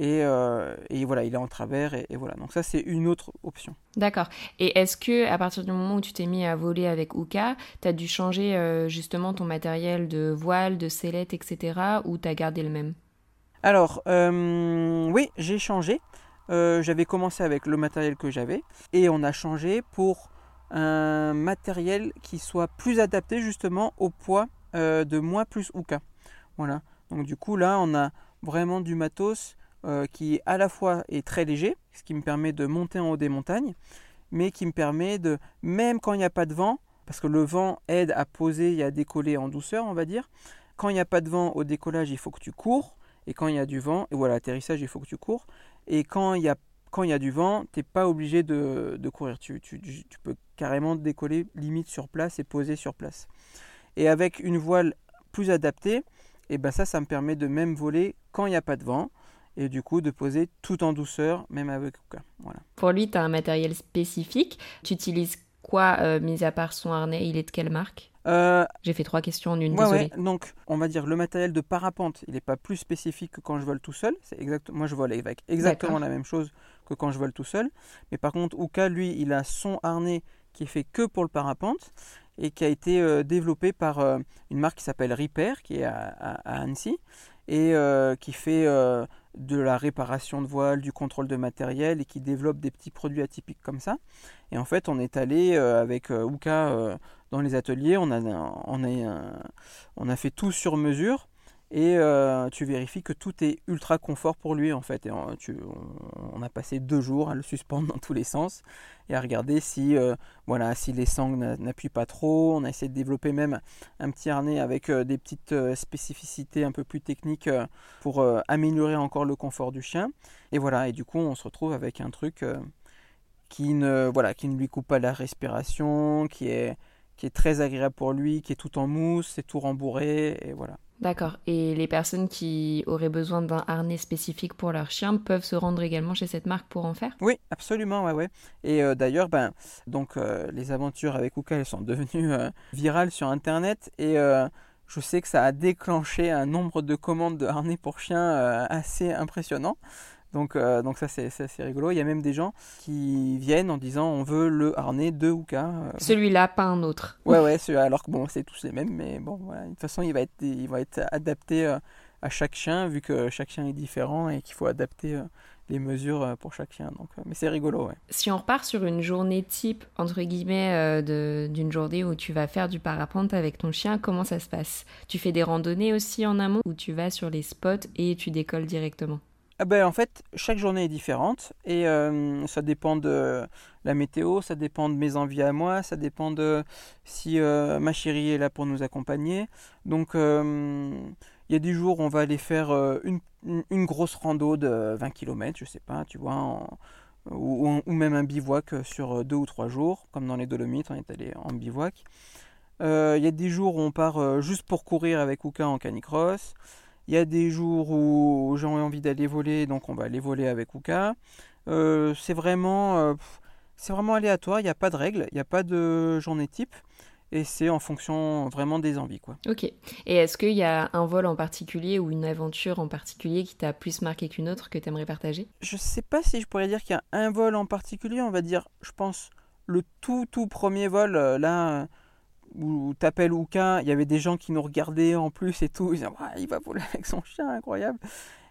euh, et, voilà, il est en travers et, voilà. Donc ça, c'est une autre option. D'accord. Et est-ce que à partir du moment où tu t'es mis à voler avec Uka, tu as dû changer euh, justement ton matériel de voile, de sellette, etc. ou tu as gardé le même? Alors, euh, oui, j'ai changé. j'avais commencé avec le matériel que j'avais et on a changé pour un matériel qui soit plus adapté justement au poids de moi plus Uka. Voilà. Donc du coup là, on a vraiment du matos euh, qui à la fois est très léger, ce qui me permet de monter en haut des montagnes, mais qui me permet de, même quand il n'y a pas de vent, parce que le vent aide à poser et à décoller en douceur, on va dire, quand il n'y a pas de vent au décollage, il faut que tu cours, et quand il y a du vent, et voilà, l'atterrissage, il faut que tu cours, et quand il y a, du vent, tu n'es pas obligé de, courir, tu, peux carrément décoller limite sur place et poser sur place. Et avec une voile plus adaptée, et ben ça, ça me permet de même voler quand il n'y a pas de vent et du coup de poser tout en douceur, même avec Uka. Voilà. Pour lui, tu as un matériel spécifique. Tu utilises quoi, euh, mis à part son harnais Il est de quelle marque? Euh, J'ai fait trois questions en une, ouais, désolée. ouais. Donc, on va dire le matériel de parapente, il n'est pas plus spécifique que quand je vole tout seul. C'est exact. Moi, je vole avec exactement la même chose que quand je vole tout seul. Mais par contre, Uka, lui, il a son harnais qui est fait que pour le parapente et qui a été euh, développé par une marque qui s'appelle Repair, qui est à, à- à Annecy et qui fait de la réparation de voile, du contrôle de matériel et qui développe des petits produits atypiques comme ça. Et en fait, on est allé euh, avec euh, Uka euh, dans les ateliers, on a fait tout sur mesure et euh, tu vérifies que tout est ultra confort pour lui en fait. Et on, a passé deux jours à le suspendre dans tous les sens et à regarder si, euh, voilà, si les sangles n'a- n'appuient pas trop. On a essayé de développer même un petit harnais avec euh, des petites euh, spécificités un peu plus techniques euh, pour euh, améliorer encore le confort du chien. Et voilà, et du coup on se retrouve avec un truc euh, qui, ne, voilà, qui ne lui coupe pas la respiration, qui est, qui est très agréable pour lui, qui est tout en mousse, c'est tout rembourré, et voilà. D'accord. Et les personnes qui auraient besoin d'un harnais spécifique pour leur chien peuvent se rendre également chez cette marque pour en faire? Oui, absolument, ouais, ouais. Et euh, d'ailleurs, ben, donc euh, les aventures avec Uka, elles sont devenues euh, virales sur Internet et je sais que ça a déclenché un nombre de commandes de harnais pour chiens assez impressionnant. Donc, euh, donc ça c'est assez rigolo. Il y a même des gens qui viennent en disant on veut le harnais de Uka. euh, Celui-là, pas un autre. Ouais, ouais, alors que bon, c'est tous les mêmes, mais bon, voilà. De toute façon, il va être, il va être adapté euh, à chaque chien, vu que chaque chien est différent et qu'il faut adapter euh, les mesures pour chaque chien. Donc, mais c'est rigolo, ouais. Si on repart sur une journée type, entre guillemets, euh, d'une journée où tu vas faire du parapente avec ton chien, comment ça se passe? Tu fais des randonnées aussi en amont ou tu vas sur les spots et tu décolles directement? Ah ben, en fait, chaque journée est différente et euh, ça dépend de la météo, ça dépend de mes envies à moi, ça dépend de si euh, ma chérie est là pour nous accompagner. Donc, euh, il y a des jours où on va aller faire une, grosse rando de 20 km, je sais pas, tu vois, ou, même un bivouac sur deux ou trois jours, comme dans les Dolomites, on est allé en bivouac. Il y a des jours où on part juste pour courir avec Uka en canicross. Il y a des jours où j'ai envie d'aller voler, donc on va aller voler avec Uka. Euh, c'est vraiment, euh, c'est vraiment aléatoire, il n'y a pas de règle, il n'y a pas de journée type. Et c'est en fonction vraiment des envies. Quoi. Ok. Et est-ce qu'il y a un vol en particulier ou une aventure en particulier qui t'a plus marqué qu'une autre que tu aimerais partager? Je sais pas si je pourrais dire qu'il y a un vol en particulier, on va dire, je pense, le tout tout premier vol, euh, là, où t'appelles Uka, il y avait des gens qui nous regardaient en plus et tout, ils disaient, Ouais, il va voler avec son chien, incroyable.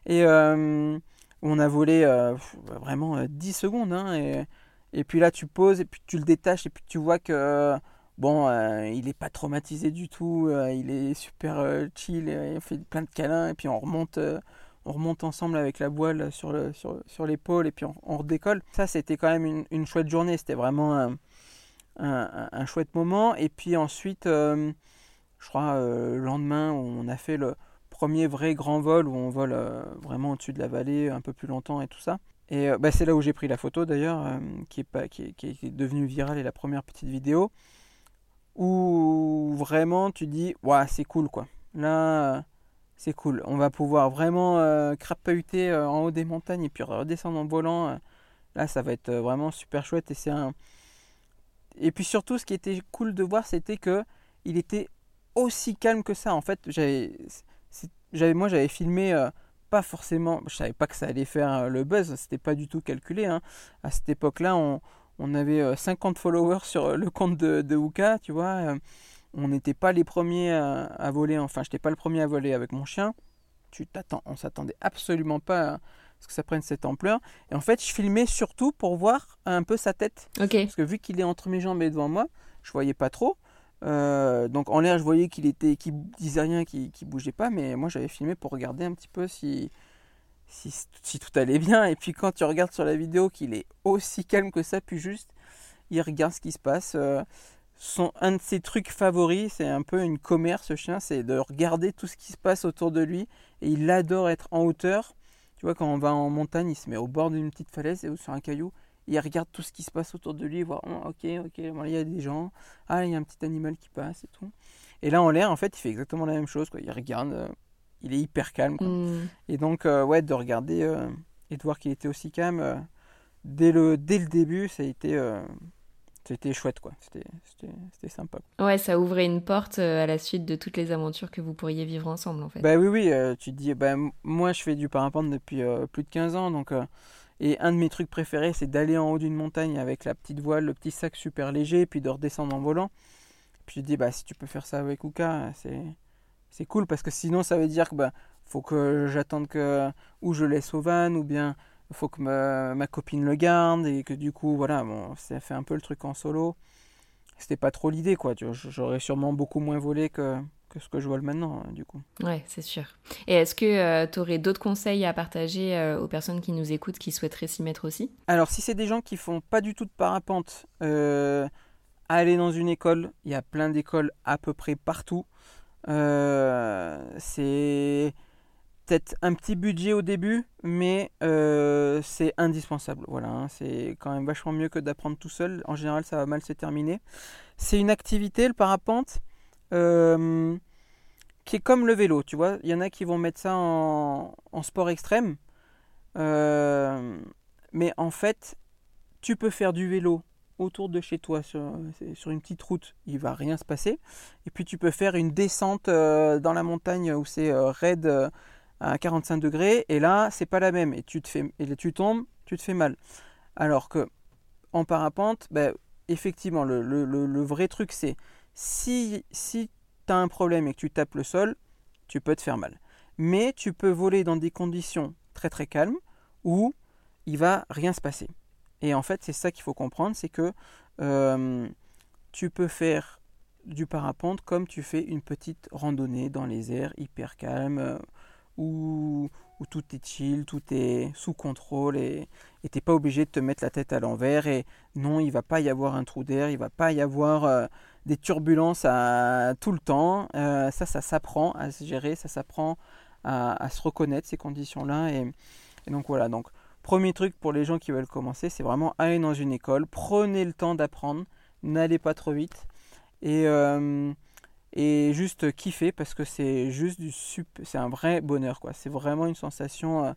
Et euh, on a volé euh, vraiment euh, 10 secondes, hein, et, puis là tu poses, et puis tu le détaches, et puis tu vois que, euh, bon, euh, il est pas traumatisé du tout, euh, il est super euh, chill, on fait plein de câlins, et puis on remonte... euh, on remonte ensemble avec la voile sur, le, sur, sur l'épaule et puis on, on redécolle. Ça, c'était quand même une, une chouette journée. C'était vraiment un, chouette moment. Et puis ensuite, euh, je crois, euh, le lendemain, on a fait le premier vrai grand vol où on vole euh, vraiment au-dessus de la vallée un peu plus longtemps et tout ça. Et bah, c'est là où j'ai pris la photo d'ailleurs, qui, est pas, qui, est, qui est devenue virale et la première petite vidéo. Où vraiment tu dis, ouais, c'est cool quoi. Là. c'est cool. On va pouvoir vraiment crapahuter en haut des montagnes et puis redescendre en volant. Là, ça va être vraiment super chouette. Et c'est un. Et puis surtout, ce qui était cool de voir, c'était que il était aussi calme que ça. En fait, j'avais, moi, j'avais filmé euh, pas forcément. Je savais pas que ça allait faire euh, le buzz. C'était pas du tout calculé. hein. À cette époque-là, on, avait euh, 50 followers sur euh, le compte de, de Uka, tu vois. on n'était pas les premiers à, à voler, enfin, j'étais pas le premier à voler avec mon chien. Tu t'attends, on s'attendait absolument pas à ce que ça prenne cette ampleur. Et en fait, je filmais surtout pour voir un peu sa tête. Parce que vu qu'il est entre mes jambes et devant moi, je voyais pas trop. Euh, donc en l'air, je voyais qu'il était, qu'il disait rien, qu'il, qu'il bougeait pas. Mais moi, j'avais filmé pour regarder un petit peu si, si, si tout allait bien. Et puis quand tu regardes sur la vidéo qu'il est aussi calme que ça, puis juste, il regarde ce qui se passe. euh, son, un de ses trucs favoris, c'est un peu une commère ce chien, c'est de regarder tout ce qui se passe autour de lui. Et il adore être en hauteur. Tu vois, quand on va en montagne, il se met au bord d'une petite falaise ou sur un caillou. Il regarde tout ce qui se passe autour de lui, voir, oh, ok, ok, bon, il y a des gens, ah, il y a un petit animal qui passe et tout. Et là, en l'air, en fait, il fait exactement la même chose. Quoi. Il regarde, il est hyper calme. Hmm. Et donc, ouais, de regarder et de voir qu'il était aussi calme dès, le, dès le début, ça a été c'était chouette quoi, c'était sympa. Ouais, ça ouvrait une porte euh, à la suite de toutes les aventures que vous pourriez vivre ensemble en fait. Bah oui, oui, euh, tu te dis, bah, moi je fais du parapente depuis euh, plus de 15 ans, donc, et un de mes trucs préférés c'est d'aller en haut d'une montagne avec la petite voile, le petit sac super léger, puis de redescendre en volant. Puis je te dis, bah si tu peux faire ça avec Uka, c'est cool, parce que sinon ça veut dire que bah, faut que j'attende que, ou je laisse au van, ou bien faut que ma, copine le garde et que du coup, voilà, bon, ça fait un peu le truc en solo. C'était pas trop l'idée, quoi. J'aurais sûrement beaucoup moins volé que, que ce que je vole maintenant, hein, du coup. Ouais, c'est sûr. Et est-ce que euh, tu aurais d'autres conseils à partager euh, aux personnes qui nous écoutent qui souhaiteraient s'y mettre aussi? Alors, si c'est des gens qui font pas du tout de parapente, euh, aller dans une école, il y a plein d'écoles à peu près partout. c'est peut-être un petit budget au début, mais euh, c'est indispensable. Voilà, hein. c'est quand même vachement mieux que d'apprendre tout seul. En général, ça va mal se terminer. C'est une activité, le parapente, euh, qui est comme le vélo. Tu vois, il y en a qui vont mettre ça en, sport extrême, euh, mais en fait, tu peux faire du vélo autour de chez toi sur, une petite route, il va rien se passer. Et puis tu peux faire une descente dans la montagne où c'est raide à 45 degrés et là c'est pas la même. Et tu te fais et tu tombes tu te fais mal. Alors que en parapente ben, effectivement le, le, vrai truc c'est si si tu as un problème et que tu tapes le sol tu peux te faire mal. Mais tu peux voler dans des conditions très très calmes où il va rien se passer. Et en fait c'est ça qu'il faut comprendre c'est que euh, tu peux faire du parapente comme tu fais une petite randonnée dans les airs hyper calme où, tout est chill, tout est sous contrôle et tu n'es pas obligé de te mettre la tête à l'envers. Et non, il va pas y avoir un trou d'air, il va pas y avoir euh, des turbulences tout le temps. Euh, ça, ça s'apprend à se gérer, ça s'apprend à, se reconnaître ces conditions-là. Et, donc voilà, donc premier truc pour les gens qui veulent commencer, c'est vraiment aller dans une école, prenez le temps d'apprendre, n'allez pas trop vite. Et, euh, et juste kiffer parce que c'est juste du sup, c'est un vrai bonheur quoi. C'est vraiment une sensation euh,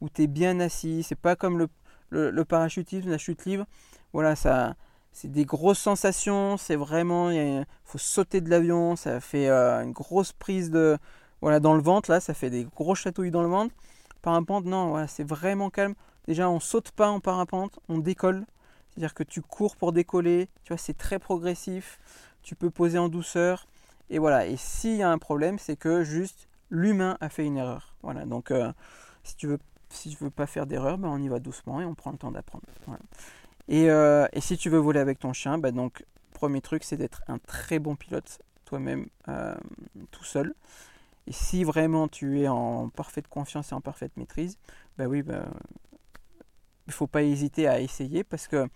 où tu es bien assis, c'est pas comme le, le, parachutisme, la chute libre. Voilà, ça c'est des grosses sensations, c'est vraiment il faut sauter de l'avion, ça fait euh, une grosse prise de voilà dans le ventre là, ça fait des gros chatouilles dans le ventre. Parapente non, voilà, c'est vraiment calme. Déjà, on saute pas en parapente, on décolle. C'est-à-dire que tu cours pour décoller, tu vois, c'est très progressif. Tu peux poser en douceur. Et voilà, et s'il y a un problème, c'est que juste l'humain a fait une erreur. Voilà, donc euh, si tu veux si veux pas faire d'erreur, ben, on y va doucement et on prend le temps d'apprendre. Euh, et, si tu veux voler avec ton chien, ben, donc premier truc, c'est d'être un très bon pilote toi-même euh, tout seul. Et si vraiment tu es en parfaite confiance et en parfaite maîtrise, ben oui, ben, il faut pas hésiter à essayer parce que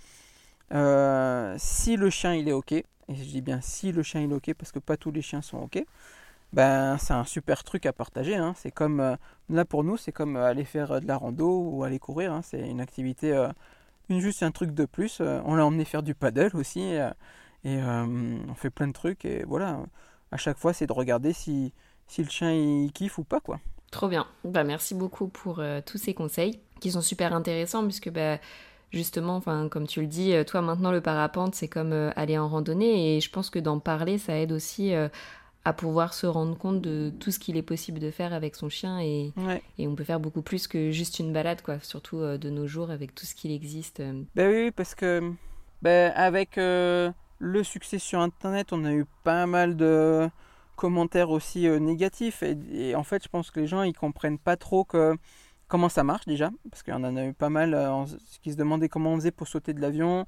si le chien il est ok, et je dis bien si le chien est ok, parce que pas tous les chiens sont ok, ben c'est un super truc à partager. Hein. C'est comme, euh, là pour nous, c'est comme euh, aller faire euh, de la rando ou aller courir. Hein. C'est une activité, une, juste un truc de plus. on l'a emmené faire du paddle aussi. et on fait plein de trucs. Et voilà, à chaque fois, c'est de regarder si, si le chien il kiffe ou pas. quoi. Trop bien. Bah, merci beaucoup pour tous ces conseils qui sont super intéressants puisque bah, justement, enfin, comme tu le dis, euh, toi maintenant le parapente c'est comme euh, aller en randonnée. Et je pense que d'en parler ça aide aussi euh, à pouvoir se rendre compte de tout ce qu'il est possible de faire avec son chien. Et, et, on peut faire beaucoup plus que juste une balade quoi, surtout de nos jours avec tout ce qu'il existe. Ben oui, parce que ben, avec le succès sur internet, on a eu pas mal de commentaires aussi négatifs. Et, et, en fait je pense que les gens ils comprennent pas trop que comment ça marche déjà, parce qu'il y en a eu pas mal euh, qui se demandaient comment on faisait pour sauter de l'avion,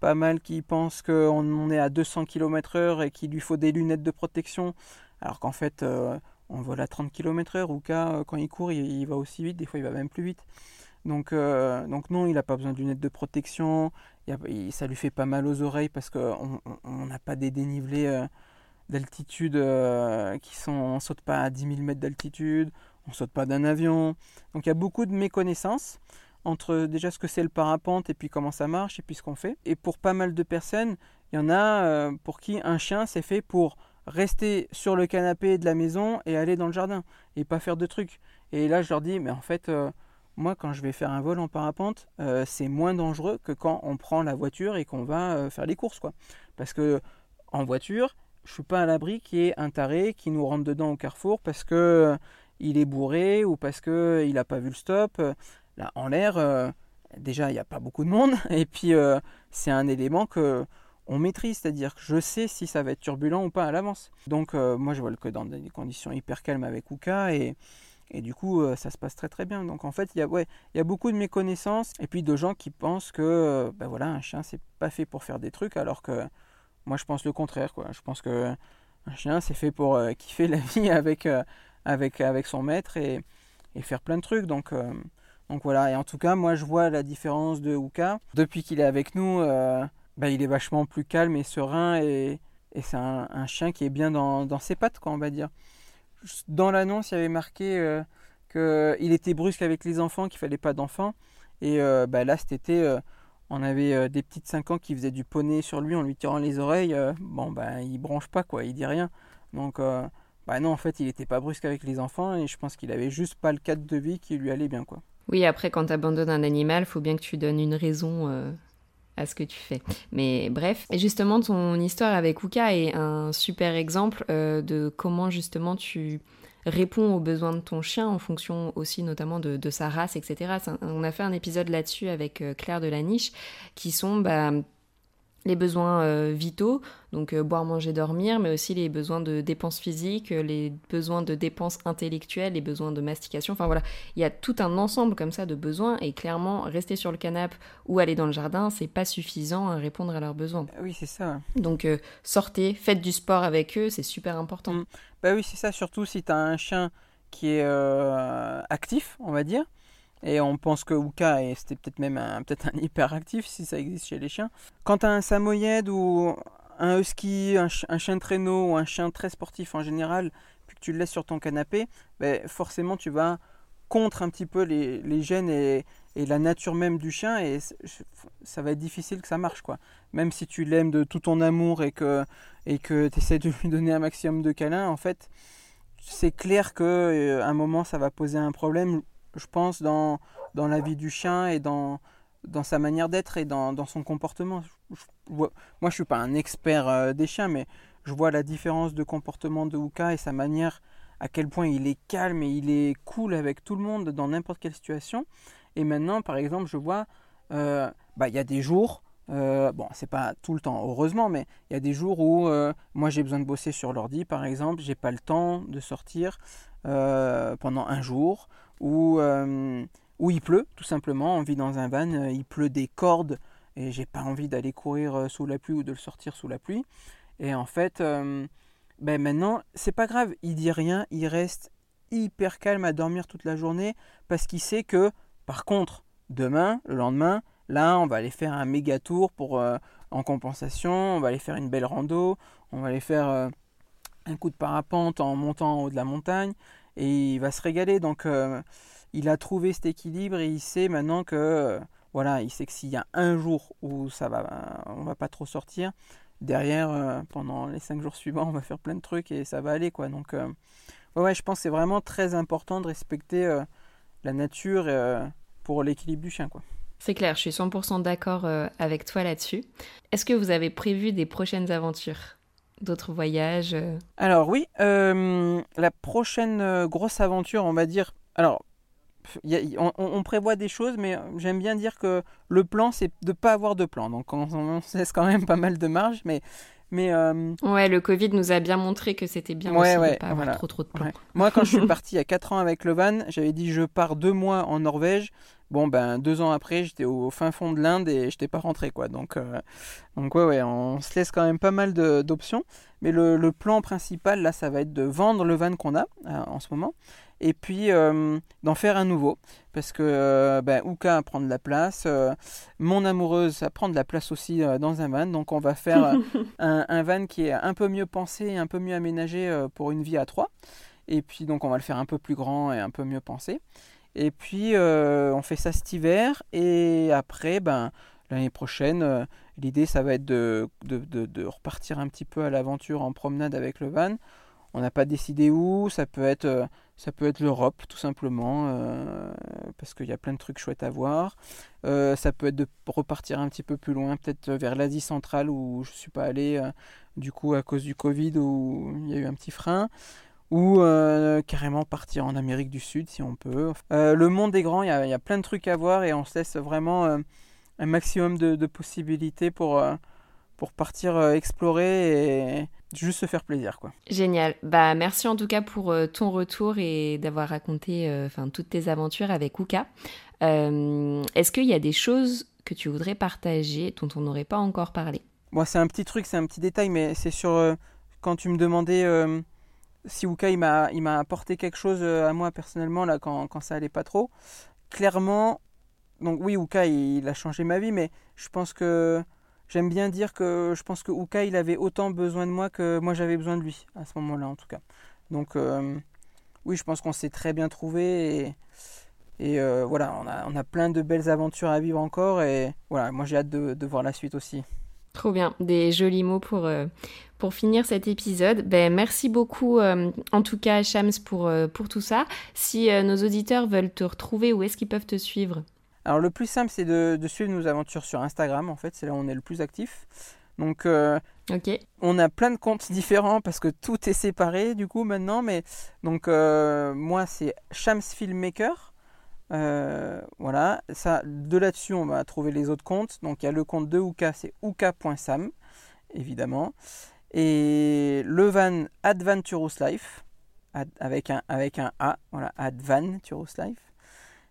pas mal qui pensent qu'on est à 200 km/h et qu'il lui faut des lunettes de protection, alors qu'en fait euh, on vole à 30 km/h, ou cas euh, quand il court il, va aussi vite, des fois il va même plus vite. Donc, non, il n'a pas besoin de lunettes de protection, ça lui fait pas mal aux oreilles parce qu'on n'a pas des dénivelés d'altitude qui sont, on saute pas à 10 000 mètres d'altitude, on saute pas d'un avion. Donc il y a beaucoup de méconnaissances entre déjà ce que c'est le parapente et puis comment ça marche et puis ce qu'on fait. Et pour pas mal de personnes, il y en a euh, pour qui un chien c'est fait pour rester sur le canapé de la maison et aller dans le jardin et pas faire de trucs. Et là, je leur dis, mais en fait, euh, moi, quand je vais faire un vol en parapente, euh, c'est moins dangereux que quand on prend la voiture et qu'on va faire les courses, quoi. Parce que en voiture, je suis pas à l'abri qu'il y ait un taré qui nous rentre dedans au carrefour parce que il est bourré ou parce que il a pas vu le stop. Là, en l'air, déjà, il n'y a pas beaucoup de monde et puis c'est un élément que on maîtrise, c'est-à-dire que je sais si ça va être turbulent ou pas à l'avance. Donc moi je vole que dans des conditions hyper calmes avec Uka et, du coup ça se passe très très bien. Donc en fait il y a, y a beaucoup de méconnaissances et puis de gens qui pensent que ben voilà, un chien c'est pas fait pour faire des trucs alors que moi je pense le contraire. Je pense que un chien c'est fait pour kiffer la vie avec, avec, avec son maître et, et, faire plein de trucs. Donc, donc voilà, et en tout cas moi je vois la différence de Uka. Depuis qu'il est avec nous bah, il est vachement plus calme et serein et, c'est un, chien qui est bien dans, ses pattes, quoi, on va dire. Dans l'annonce, il y avait marqué euh, qu'il était brusque avec les enfants, qu'il fallait pas d'enfants. Et euh, bah, là, cet été, euh, on avait des petites 5 ans qui faisaient du poney sur lui en lui tirant les oreilles. bon, bah, il bronche pas, quoi, il dit rien. Donc, bah non, en fait, il n'était pas brusque avec les enfants et je pense qu'il avait juste pas le cadre de vie qui lui allait bien, quoi. Oui, après, quand tu abandonnes un animal, faut bien que tu donnes une raison à ce que tu fais. Mais bref, et justement, ton histoire avec Uka est un super exemple euh, de comment justement tu réponds aux besoins de ton chien en fonction aussi notamment de, sa race, etc. On a fait un épisode là-dessus avec euh, Claire de la Niche qui sont... Bah, les besoins euh, vitaux, donc euh, boire, manger, dormir, mais aussi les besoins de dépenses physiques, euh, les besoins de dépenses intellectuelles, les besoins de mastication. Enfin voilà, il y a tout un ensemble comme ça de besoins et clairement, rester sur le canapé ou aller dans le jardin, c'est pas suffisant à répondre à leurs besoins. Oui, c'est ça. Donc sortez, faites du sport avec eux, c'est super important. Mm. Bah oui, c'est ça, surtout si tu as un chien qui est actif, on va dire. Et on pense que Uka, c'était peut-être même un, un hyperactif si ça existe chez les chiens. Quand tu as un samoyed ou un husky, un, chien traîneau ou un chien très sportif en général, puis que tu le laisses sur ton canapé, ben forcément tu vas contre un petit peu les, les gènes et, et, la nature même du chien et ça va être difficile que ça marche quoi. Même si tu l'aimes de tout ton amour et que et que tu essaies de lui donner un maximum de câlins, en fait, c'est clair que euh, un moment ça va poser un problème je pense, dans, dans la vie du chien et dans, dans sa manière d'être et dans, dans, son comportement. moi, je ne suis pas un expert euh, des chiens, mais je vois la différence de comportement de Uka et sa manière, à quel point il est calme et il est cool avec tout le monde dans n'importe quelle situation. Et maintenant, par exemple, je vois, euh, bah, il y a des jours, euh, bon, c'est pas tout le temps, heureusement, mais il y a des jours où euh, moi j'ai besoin de bosser sur l'ordi, par exemple, j'ai pas le temps de sortir pendant un jour, où, euh, où il pleut, tout simplement. On vit dans un van, euh, il pleut des cordes et j'ai pas envie d'aller courir euh, sous la pluie ou de le sortir sous la pluie. Et en fait, ben maintenant, c'est pas grave, il dit rien, il reste hyper calme à dormir toute la journée parce qu'il sait que, par contre, demain, le lendemain, là, on va aller faire un méga tour pour, en compensation, on va aller faire une belle rando, on va aller faire un coup de parapente en montant en haut de la montagne et il va se régaler. Donc euh, il a trouvé cet équilibre et il sait maintenant que euh, voilà, il sait que s'il y a un jour où ça va, on va pas trop sortir, derrière euh, pendant les cinq jours suivants, on va faire plein de trucs et ça va aller quoi. Donc ouais, je pense que c'est vraiment très important de respecter la nature pour l'équilibre du chien quoi. C'est clair, je suis 100% d'accord avec toi là-dessus. Est-ce que vous avez prévu des prochaines aventures? D'autres voyages euh? Alors oui, euh, la prochaine euh, grosse aventure, on va dire. Alors, on, prévoit des choses, mais j'aime bien dire que le plan, c'est de ne pas avoir de plan. Donc on, on laisse quand même pas mal de marge, mais mais ouais, le Covid nous a bien montré que c'était bien aussi de pas avoir trop trop de plans. Moi, quand je suis parti il y a 4 ans avec le van, j'avais dit je pars deux mois en Norvège. Bon, ben deux ans après, j'étais au fin fond de l'Inde et je n'étais pas rentré, quoi. Donc, euh, donc ouais, ouais, on se laisse quand même pas mal d'options. Mais le, plan principal, là, ça va être de vendre le van qu'on a euh, en ce moment et puis euh, d'en faire un nouveau. Parce que ben, Uka prend de la place, mon amoureuse ça prend de la place aussi dans un van. Donc on va faire un, un, van qui est un peu mieux pensé, un peu mieux aménagé pour une vie à trois. Et puis donc on va le faire un peu plus grand et un peu mieux pensé. Et puis, euh, on fait ça cet hiver. Et après, ben, l'année prochaine, l'idée, ça va être de, de, repartir un petit peu à l'aventure en promenade avec le van. On n'a pas décidé où, ça peut être, ça peut être l'Europe tout simplement, parce qu'il y a plein de trucs chouettes à voir. ça peut être de repartir un petit peu plus loin, peut-être vers l'Asie centrale où je ne suis pas allé du coup à cause du Covid où il y a eu un petit frein ou euh, carrément partir en Amérique du Sud si on peut. Euh, le monde est grand, il y, a, plein de trucs à voir et on se laisse vraiment euh, un maximum de, possibilités pour, pour partir explorer et juste se faire plaisir. Quoi. Génial. Bah, merci en tout cas pour ton retour et d'avoir raconté enfin toutes tes aventures avec Uka. Est-ce qu'il y a des choses que tu voudrais partager dont on n'aurait pas encore parlé? Moi, c'est un petit truc, c'est un petit détail, mais c'est sur quand tu me demandais si Uka il m'a il m'a apporté quelque chose euh, à moi personnellement là quand, quand ça allait pas trop clairement donc oui Uka il, a changé ma vie mais je pense que j'aime bien dire que je pense que Uka il avait autant besoin de moi que moi j'avais besoin de lui à ce moment-là en tout cas donc euh, oui je pense qu'on s'est très bien trouvé et, euh, voilà on a, on a plein de belles aventures à vivre encore et voilà moi j'ai hâte de, de voir la suite aussi Trop bien, des jolis mots pour, euh, pour finir cet épisode. Ben, merci beaucoup en tout cas Shams pour, pour tout ça. Si nos auditeurs veulent te retrouver, où est-ce qu'ils peuvent te suivre? Alors le plus simple c'est de, suivre nos aventures sur Instagram en fait, c'est là où on est le plus actif. Donc on a plein de comptes différents parce que tout est séparé du coup maintenant. Mais donc moi c'est Shams Filmmaker. Euh, voilà, ça, de là-dessus, on va trouver les autres comptes. Donc il y a le compte de Uka, c'est uka.sam, évidemment. Et le van Adventurous Life, avec un, avec un A, voilà, Adventurous Life.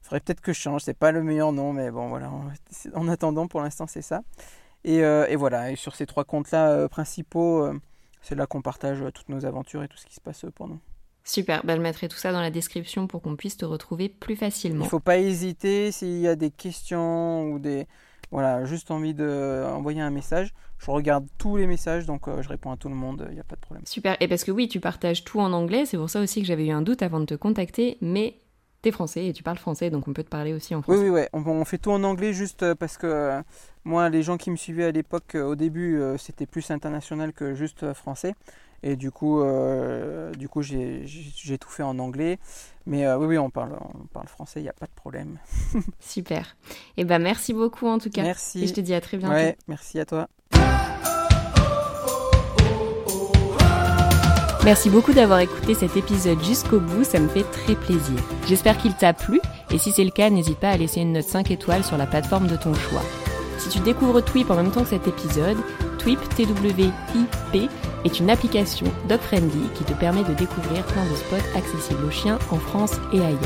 Il faudrait peut-être que je change, c'est pas le meilleur nom, mais bon, voilà, en attendant, pour l'instant, c'est ça. Et, euh, et, voilà, et sur ces trois comptes-là euh, principaux, c'est là qu'on partage toutes nos aventures et tout ce qui se passe pour nous. Super, ben, je mettrai tout ça dans la description pour qu'on puisse te retrouver plus facilement. Il ne faut pas hésiter s'il y a des questions ou des... Voilà, juste envie d'envoyer un message. Je regarde tous les messages, donc euh, je réponds à tout le monde, il n'y a pas de problème. Super, et parce que oui, tu partages tout en anglais, c'est pour ça aussi que j'avais eu un doute avant de te contacter, mais français et tu parles français, donc on peut te parler aussi en français. Oui, oui. On, fait tout en anglais juste euh, parce que euh, moi, les gens qui me suivaient à l'époque, au début, c'était plus international que juste français. Et du coup, euh, du coup j'ai tout fait en anglais. Mais euh, oui, oui, on parle, on parle français, il n'y a pas de problème. Super. Et eh ben merci beaucoup en tout cas. Merci. Et je te dis à très bientôt. Ouais, merci à toi. Merci beaucoup d'avoir écouté cet épisode jusqu'au bout, ça me fait très plaisir. J'espère qu'il t'a plu, et si c'est le cas, n'hésite pas à laisser une note 5 étoiles sur la plateforme de ton choix. Si tu découvres Twip en même temps que cet épisode, Twip, T-W-I-P, est une application dog-friendly qui te permet de découvrir plein de spots accessibles aux chiens en France et ailleurs.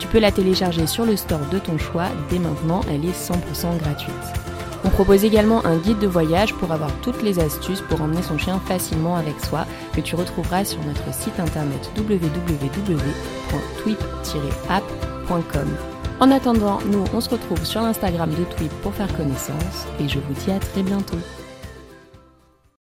Tu peux la télécharger sur le store de ton choix, dès maintenant elle est 100% gratuite. On propose également un guide de voyage pour avoir toutes les astuces pour emmener son chien facilement avec soi que tu retrouveras sur notre site internet www.twip-app.com. En attendant, nous on se retrouve sur l'Instagram de Twip pour faire connaissance et je vous dis à très bientôt.